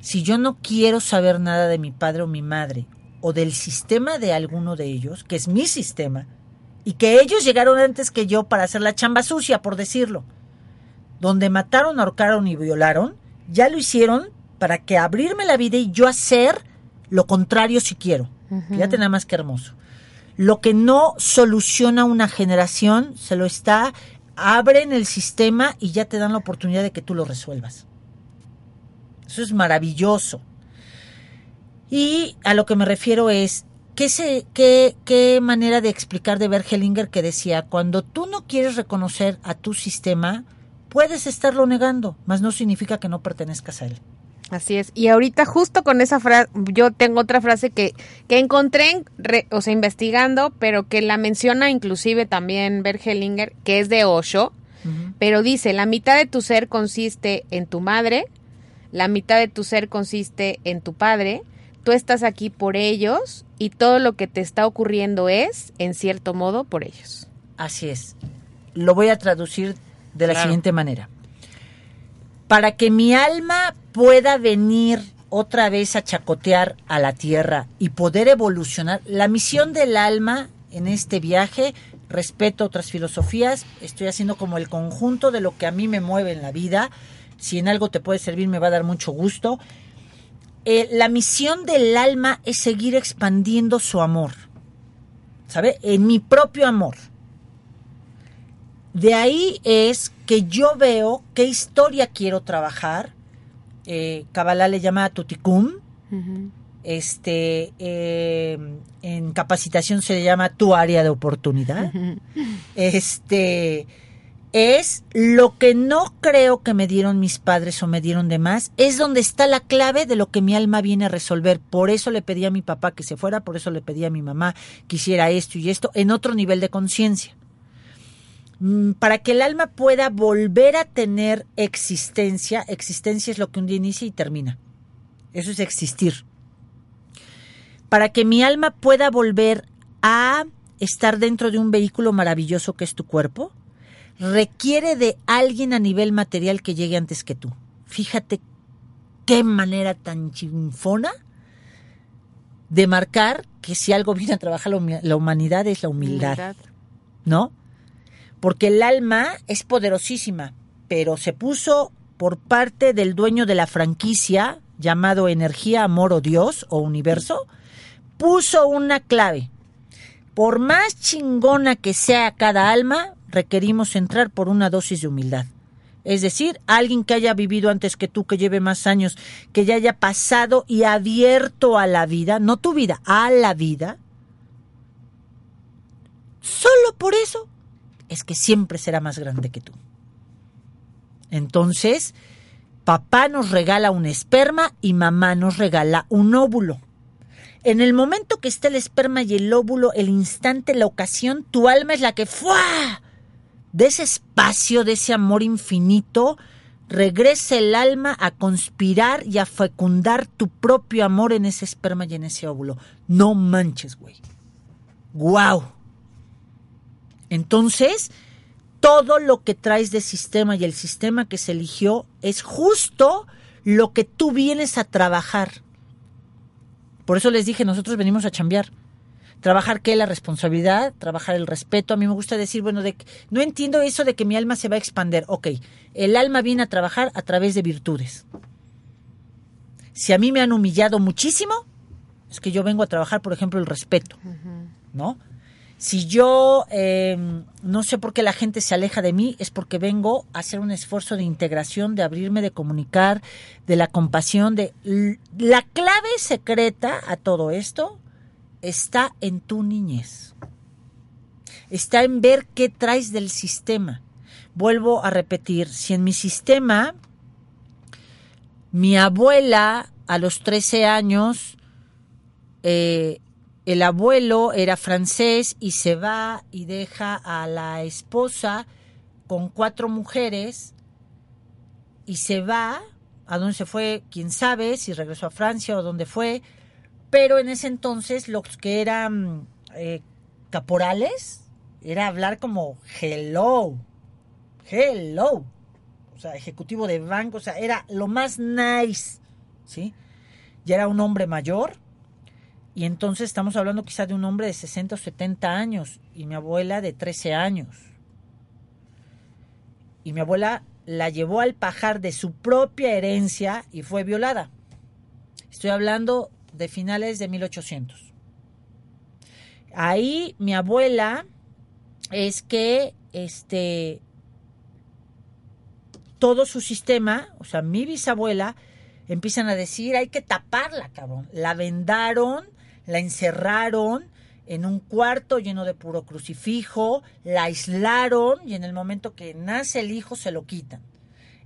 Si yo no quiero saber nada de mi padre o mi madre, o del sistema de alguno de ellos, que es mi sistema, y que ellos llegaron antes que yo para hacer la chamba sucia, por decirlo, donde mataron, ahorcaron y violaron, ya lo hicieron para que abrirme la vida y yo hacer lo contrario si quiero. Fíjate nada más que hermoso. Lo que no soluciona una generación, se lo está, abren el sistema y ya te dan la oportunidad de que tú lo resuelvas. Eso es maravilloso. Y a lo que me refiero es, ¿qué, se, qué, qué manera de explicar de Bergelinger que decía, cuando tú no quieres reconocer a tu sistema, puedes estarlo negando, mas no significa que no pertenezcas a él. Así es. Y ahorita justo con esa frase, yo tengo otra frase que, que encontré, re- o sea, investigando, pero que la menciona inclusive también Bergelinger, que es de Osho, pero dice, la mitad de tu ser consiste en tu madre, la mitad de tu ser consiste en tu padre, tú estás aquí por ellos y todo lo que te está ocurriendo es, en cierto modo, por ellos. Así es. Lo voy a traducir de la Claro. siguiente manera. Para que mi alma pueda venir otra vez a chacotear a la tierra y poder evolucionar, la misión del alma en este viaje, respeto otras filosofías, estoy haciendo como el conjunto de lo que a mí me mueve en la vida. Si en algo te puede servir, me va a dar mucho gusto. Eh, la misión del alma es seguir expandiendo su amor, ¿sabe? En mi propio amor. De ahí es que yo veo qué historia quiero trabajar. Eh, Kabbalah le llama Tutikum. Este, eh, en capacitación se le llama tu área de oportunidad. Este, es lo que no creo que me dieron mis padres o me dieron de más, es donde está la clave de lo que mi alma viene a resolver. Por eso le pedí a mi papá que se fuera, por eso le pedí a mi mamá que hiciera esto y esto, en otro nivel de conciencia. Mm, Para que el alma pueda volver a tener existencia, existencia es lo que un día inicia y termina. Eso es existir. Para que mi alma pueda volver a estar dentro de un vehículo maravilloso que es tu cuerpo, requiere de alguien a nivel material que llegue antes que tú. Fíjate qué manera tan chinfona de marcar que si algo viene a trabajar la, humanidad es la humildad, ¿no? Porque el alma es poderosísima, pero se puso por parte del dueño de la franquicia llamado Energía, Amor o Dios o Universo, puso una clave. Por más chingona que sea cada alma, requerimos entrar por una dosis de humildad. Es decir, alguien que haya vivido antes que tú, que lleve más años, que ya haya pasado y abierto a la vida, no tu vida, a la vida. Solo por eso es que siempre será más grande que tú. Entonces, papá nos regala un esperma y mamá nos regala un óvulo. En el momento que está el esperma y el óvulo, el instante, la ocasión, tu alma es la que ¡fua! de ese espacio, de ese amor infinito, regresa el alma a conspirar y a fecundar tu propio amor en ese esperma y en ese óvulo. No manches, güey. ¡Guau! Entonces, todo lo que traes de sistema y el sistema que se eligió es justo lo que tú vienes a trabajar. Por eso les dije, nosotros venimos a chambear. Trabajar qué? La responsabilidad, trabajar el respeto. A mí me gusta decir, bueno, de, no entiendo eso de que mi alma se va a expander. Ok, el alma viene a trabajar a través de virtudes. Si a mí me han humillado muchísimo, es que yo vengo a trabajar, por ejemplo, el respeto, ¿no? Si yo eh, no sé por qué la gente se aleja de mí, es porque vengo a hacer un esfuerzo de integración, de abrirme, de comunicar, de la compasión, de la clave secreta a todo esto está en tu niñez. Está en ver qué traes del sistema. Vuelvo a repetir, si en mi sistema mi abuela a los 13 años eh, el abuelo era francés y se va y deja a la esposa con cuatro mujeres y se va, a dónde se fue, quién sabe, si regresó a Francia o dónde fue, pero en ese entonces los que eran eh, caporales era hablar como hello, hello, o sea, ejecutivo de banco, o sea, era lo más nice, ¿sí? Ya era un hombre mayor, y entonces estamos hablando quizá de un hombre de 60 o 70 años y mi abuela de 13 años. Y mi abuela la llevó al pajar de su propia herencia y fue violada. Estoy hablando de finales de 1800. Ahí mi abuela es que este todo su sistema, o sea, mi bisabuela empiezan a decir, hay que taparla, cabrón. La vendaron, la encerraron en un cuarto lleno de puro crucifijo, la aislaron y en el momento que nace el hijo se lo quitan.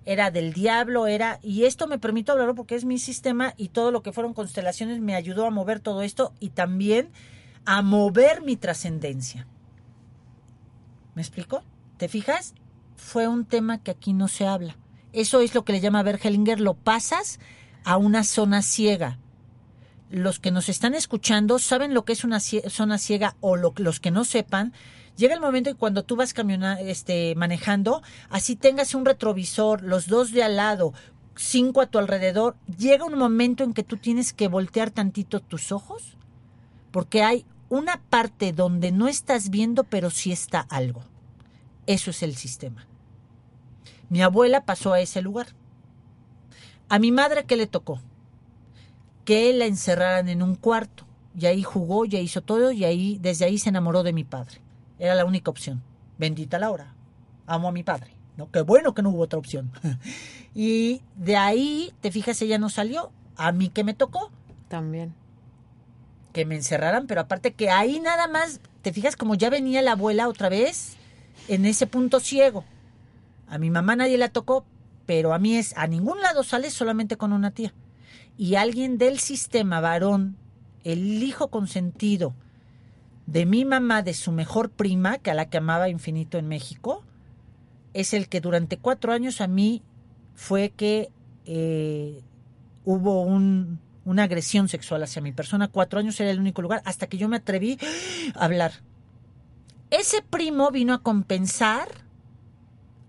era del diablo, era, y esto me permito hablarlo porque es mi sistema y todo lo que fueron constelaciones me ayudó a mover todo esto y también a mover mi trascendencia. ¿Me explico? ¿Te fijas? Fue un tema que aquí no se habla. Eso es lo que le llama Bergelinger, lo pasas a una zona ciega. Los que nos están escuchando saben lo que es una zona ciega o lo- los que no sepan, llega el momento en cuando tú vas camiona, este, manejando, así tengas un retrovisor, los dos de al lado, cinco a tu alrededor, llega un momento en que tú tienes que voltear tantito tus ojos, porque hay una parte donde no estás viendo, pero sí está algo. Eso es el sistema. Mi abuela pasó a ese lugar. A mi madre, ¿qué le tocó? Que la encerraran en un cuarto. Y ahí jugó, ya hizo todo, y ahí, desde ahí se enamoró de mi padre. Era la única opción. Bendita la hora. Amo a mi padre. ¿no? Qué bueno que no hubo otra opción. y de ahí, te fijas, ella no salió. A mí que me tocó, También. que me encerraran, pero aparte que ahí nada más, te fijas como ya venía la abuela otra vez en ese punto ciego. A mi mamá nadie la tocó, pero a mí es, a ningún lado sale solamente con una tía. Y alguien del sistema varón, el hijo consentido de mi mamá, de su mejor prima, que a la que amaba infinito en México, es el que durante cuatro años a mí fue que eh, hubo un, una agresión sexual hacia mi persona. Cuatro años era el único lugar hasta que yo me atreví a hablar. Ese primo vino a compensar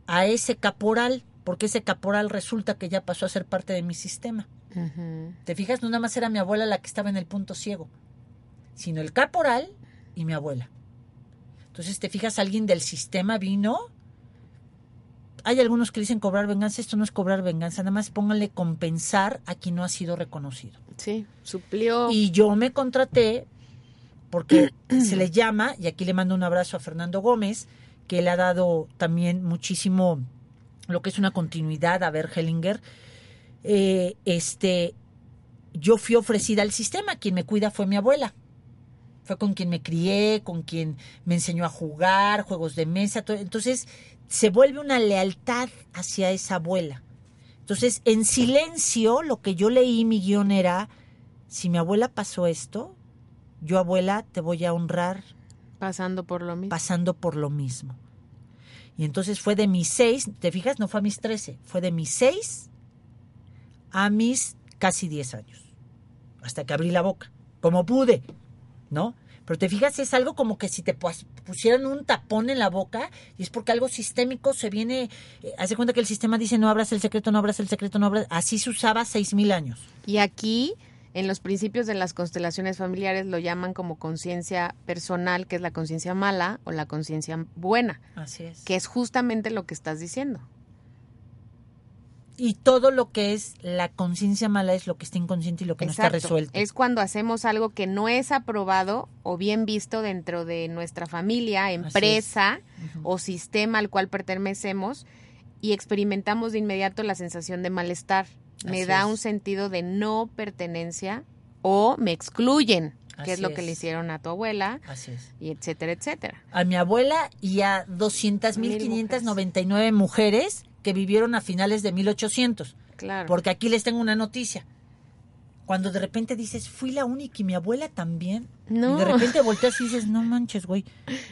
a ese caporal, porque ese caporal resulta que ya pasó a ser parte de mi sistema. ¿Te fijas? No nada más era mi abuela la que estaba en el punto ciego, sino el caporal y mi abuela. Entonces, ¿te fijas? Alguien del sistema vino. Hay algunos que dicen cobrar venganza. Esto no es cobrar venganza. Nada más pónganle compensar a quien no ha sido reconocido. Sí, suplió. Y yo me contraté porque se le llama, y aquí le mando un abrazo a Fernando Gómez, que le ha dado también muchísimo lo que es una continuidad a Bergelinger. Eh, este, yo fui ofrecida al sistema, quien me cuida fue mi abuela. Fue con quien me crié, con quien me enseñó a jugar, juegos de mesa. todo. Entonces, se vuelve una lealtad hacia esa abuela. Entonces, en silencio, lo que yo leí mi guion era, si mi abuela pasó esto, yo abuela te voy a honrar pasando por lo mismo. pasando por lo mismo. Y entonces fue de mis seis, ¿te fijas? No fue a mis trece, fue de mis seis a mis casi diez años. Hasta que abrí la boca, como pude, ¿no? Pero te fijas, es algo como que si te pus- pusieran un tapón en la boca y es porque algo sistémico se viene, eh, haz de cuenta que el sistema dice no abras el secreto, no abras el secreto, no abras, así se usaba seis mil años. Y aquí, en los principios de las constelaciones familiares, lo llaman como conciencia personal, que es la conciencia mala o la conciencia buena, Así es. que es justamente lo que estás diciendo. Y todo lo que es la conciencia mala es lo que está inconsciente y lo que no está resuelto. Es cuando hacemos algo que no es aprobado o bien visto dentro de nuestra familia, empresa o sistema al cual pertenecemos y experimentamos de inmediato la sensación de malestar. Me da es. un sentido de no pertenencia o me excluyen, que es lo que le hicieron a tu abuela, Así es. y etcétera, etcétera. a mi abuela y a Mil 200.599 mujeres que vivieron a finales de 1800. Claro. Porque aquí les tengo una noticia. Cuando de repente dices, fui la única y mi abuela también. No. Y de repente volteas y dices, no manches, güey.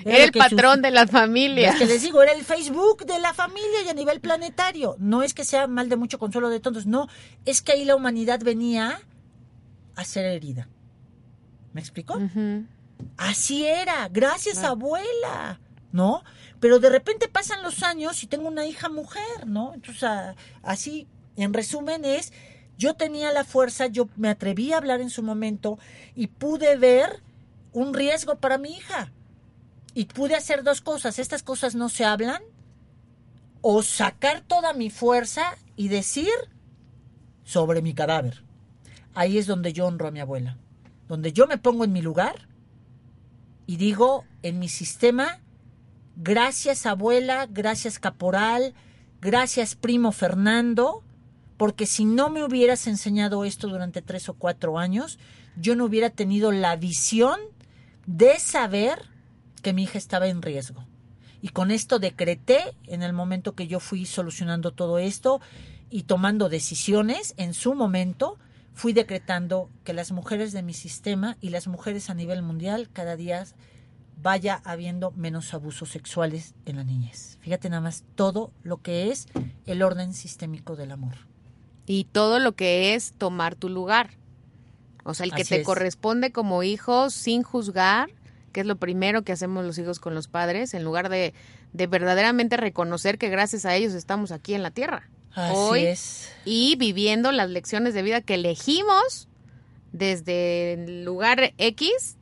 Era el patrón de la familia. Es que les digo, era el Facebook de la familia y a nivel planetario. No es que sea mal de mucho consuelo de tontos, no. Es que ahí la humanidad venía a ser herida. ¿Me explicó? Ujú. Así era, gracias abuela, ¿no? Pero de repente pasan los años y tengo una hija mujer, ¿no? Entonces, así, en resumen, es, yo tenía la fuerza, yo me atreví a hablar en su momento y pude ver un riesgo para mi hija. Y pude hacer dos cosas, estas cosas no se hablan, o sacar toda mi fuerza y decir sobre mi cadáver. Ahí es donde yo honro a mi abuela, donde yo me pongo en mi lugar y digo en mi sistema, gracias abuela, gracias caporal, gracias primo Fernando, porque si no me hubieras enseñado esto durante tres o cuatro años, yo no hubiera tenido la visión de saber que mi hija estaba en riesgo. Y con esto decreté, en el momento que yo fui solucionando todo esto y tomando decisiones, en su momento, fui decretando que las mujeres de mi sistema y las mujeres a nivel mundial cada día vaya habiendo menos abusos sexuales en la niñez. Fíjate nada más todo lo que es el orden sistémico del amor. Y todo lo que es tomar tu lugar. O sea, el que Así te es. corresponde como hijo sin juzgar, que es lo primero que hacemos los hijos con los padres, en lugar de, de verdaderamente reconocer que gracias a ellos estamos aquí en la tierra. Así Hoy es. y viviendo las lecciones de vida que elegimos desde el lugar X,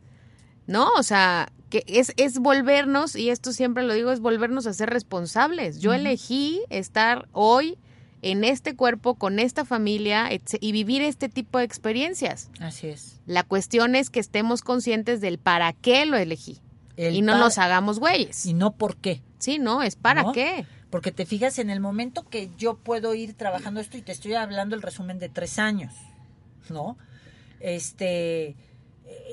¿no? O sea, que es, es volvernos, y esto siempre lo digo, es volvernos a ser responsables. Yo elegí estar hoy en este cuerpo, con esta familia, y vivir este tipo de experiencias. Así es. La cuestión es que estemos conscientes del para qué lo elegí. El y no nos hagamos güeyes. Y no por qué. Sí, no, es para ¿No? qué. Porque te fijas en el momento que yo puedo ir trabajando esto y te estoy hablando el resumen de tres años, ¿no? Este,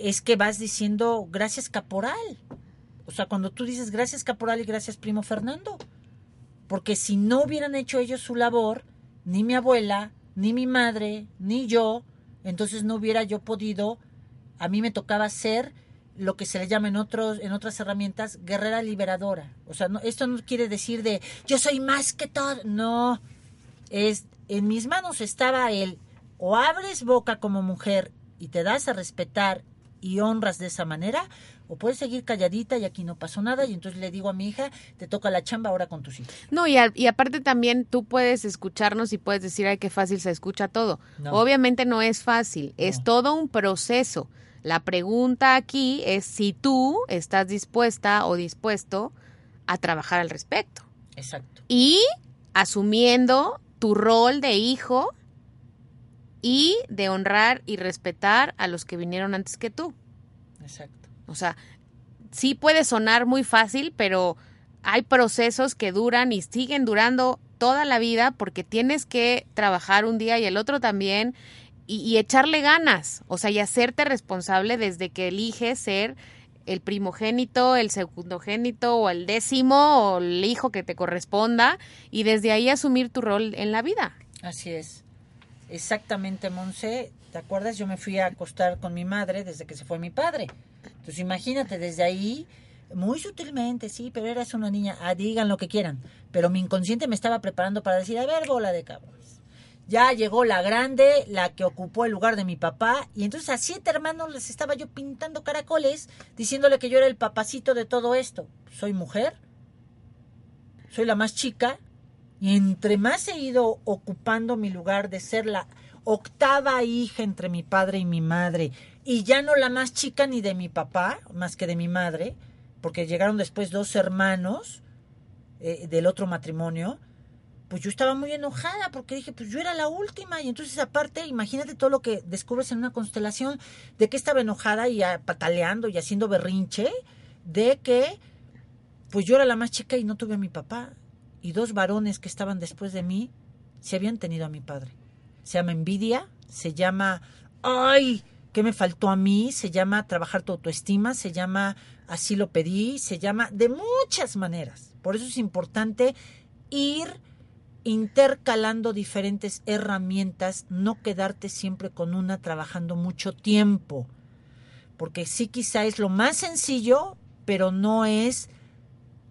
es que vas diciendo gracias caporal. O sea, cuando tú dices gracias caporal y gracias primo Fernando. Porque si no hubieran hecho ellos su labor, ni mi abuela, ni mi madre, ni yo, entonces no hubiera yo podido, a mí me tocaba ser lo que se le llama en otros en otras herramientas guerrera liberadora. O sea, no, esto no quiere decir de yo soy más que todo, no. Es en mis manos estaba el o abres boca como mujer y te das a respetar y honras de esa manera, o puedes seguir calladita y aquí no pasó nada y entonces le digo a mi hija, te toca la chamba ahora con tus hijos. No, y, a- y aparte también tú puedes escucharnos y puedes decir, ay, qué fácil se escucha todo. No. Obviamente no es fácil, es todo un proceso. La pregunta aquí es si tú estás dispuesta o dispuesto a trabajar al respecto. Exacto. Y asumiendo tu rol de hijo y de honrar y respetar a los que vinieron antes que tú. Exacto. O sea, sí puede sonar muy fácil, pero hay procesos que duran y siguen durando toda la vida porque tienes que trabajar un día y el otro también y, y echarle ganas, o sea, y hacerte responsable desde que eliges ser el primogénito, el segundogénito o el décimo o el hijo que te corresponda y desde ahí asumir tu rol en la vida. Así es. Exactamente, Monse. ¿Te acuerdas? Yo me fui a acostar con mi madre desde que se fue mi padre. Entonces imagínate, desde ahí, muy sutilmente, sí, pero eras una niña, ah, digan lo que quieran. Pero mi inconsciente me estaba preparando para decir, a ver, bola de cabros. Ya llegó la grande, la que ocupó el lugar de mi papá, y entonces a siete hermanos les estaba yo pintando caracoles, diciéndole que yo era el papacito de todo esto. Soy mujer, soy la más chica, y entre más he ido ocupando mi lugar de ser la octava hija entre mi padre y mi madre, y ya no la más chica ni de mi papá, más que de mi madre, porque llegaron después dos hermanos eh, del otro matrimonio, pues yo estaba muy enojada porque dije, pues yo era la última y entonces aparte, imagínate todo lo que descubres en una constelación de que estaba enojada y pataleando y haciendo berrinche de que pues yo era la más chica y no tuve a mi papá y dos varones que estaban después de mí se habían tenido a mi padre. Se llama envidia, se llama ay, ¿qué me faltó a mí? Se llama trabajar tu autoestima, se llama así lo pedí, se llama de muchas maneras. Por eso es importante ir intercalando diferentes herramientas, no quedarte siempre con una trabajando mucho tiempo, porque sí quizá es lo más sencillo, pero no es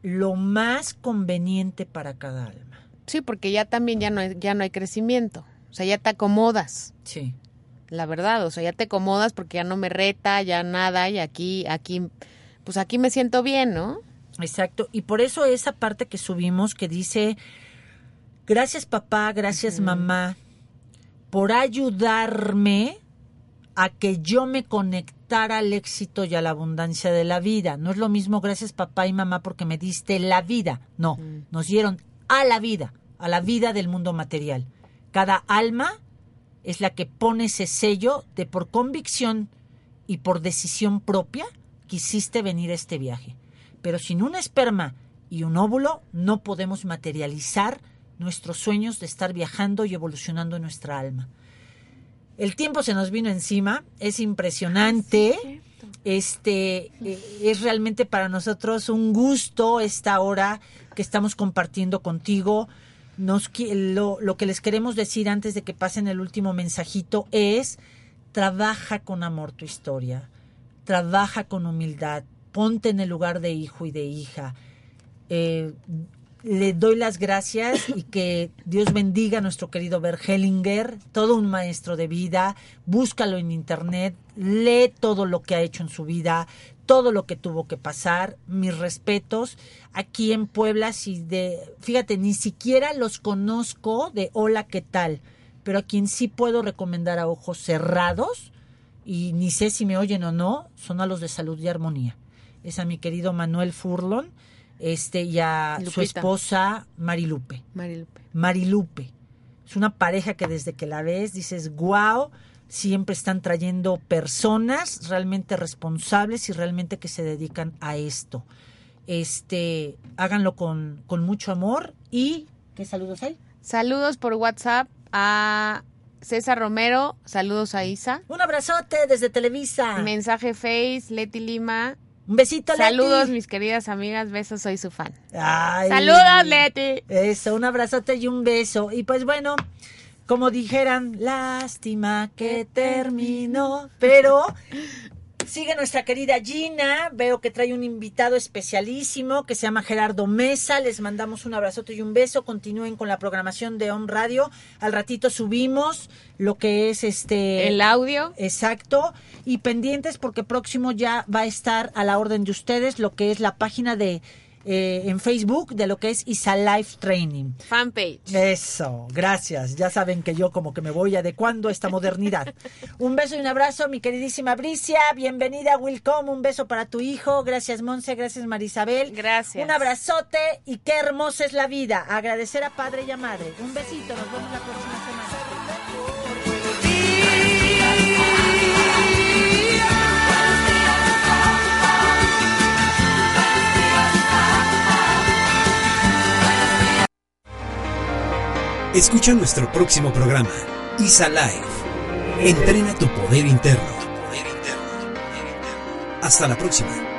lo más conveniente para cada alma. Sí, porque ya también ya no hay, ya no hay crecimiento. O sea, ya te acomodas. Sí. la verdad, o sea, ya te acomodas porque ya no me reta, ya nada, y aquí, aquí, pues aquí me siento bien, ¿no? Exacto. Y por eso esa parte que subimos que dice, gracias papá, gracias mamá, por ayudarme a que yo me conectara al éxito y a la abundancia de la vida. No es lo mismo gracias papá y mamá porque me diste la vida. No, nos dieron a la vida, a la vida del mundo material. Cada alma es la que pone ese sello de por convicción y por decisión propia quisiste venir a este viaje. Pero sin un esperma y un óvulo no podemos materializar nuestros sueños de estar viajando y evolucionando nuestra alma. El tiempo se nos vino encima, es impresionante. Este eh, es realmente para nosotros un gusto esta hora que estamos compartiendo contigo. Nos, lo, lo que les queremos decir antes de que pasen el último mensajito es trabaja con amor tu historia, trabaja con humildad, ponte en el lugar de hijo y de hija. Eh, le doy las gracias y que Dios bendiga a nuestro querido Bert Hellinger, todo un maestro de vida. Búscalo en internet, lee todo lo que ha hecho en su vida, todo lo que tuvo que pasar. Mis respetos aquí en Puebla, si de, fíjate, ni siquiera los conozco de hola, ¿qué tal? Pero a quien sí puedo recomendar a ojos cerrados y ni sé si me oyen o no, son a los de Salud y Armonía. Es a mi querido Manuel Furlon este, y a su esposa Marilupe. Marilupe. Marilupe. Es una pareja que desde que la ves dices, wow, siempre están trayendo personas realmente responsables y realmente que se dedican a esto. Este, háganlo con, con mucho amor y ¿qué saludos hay? Saludos por WhatsApp a César Romero. Saludos a Isa. Un abrazote desde Televisa. Mensaje Face, Leti Lima. Un besito, Leti. Saludos, mis queridas amigas. Besos, soy su fan. Ay. Saludos, Leti. Eso, un abrazote y un beso. Y pues bueno, como dijeran, lástima que terminó, pero sigue nuestra querida Gina, veo que trae un invitado especialísimo que se llama Gerardo Mesa, les mandamos un abrazote y un beso, continúen con la programación de Home Radio, al ratito subimos lo que es este... El audio. Exacto. Y pendientes porque próximo ya va a estar a la orden de ustedes lo que es la página de eh, en Facebook de lo que es Isa Life Training. Fanpage. Eso, gracias. Ya saben que yo como que me voy adecuando a esta modernidad. un beso y un abrazo, mi queridísima Bricia. Bienvenida, Wilcom. Un beso para tu hijo. Gracias, Monse. Gracias, Marisabel. Gracias. Un abrazote y qué hermosa es la vida. Agradecer a padre y a madre. Un besito. Nos vemos la próxima semana. Escucha nuestro próximo programa, Isa Live. Entrena tu poder interno. Hasta la próxima.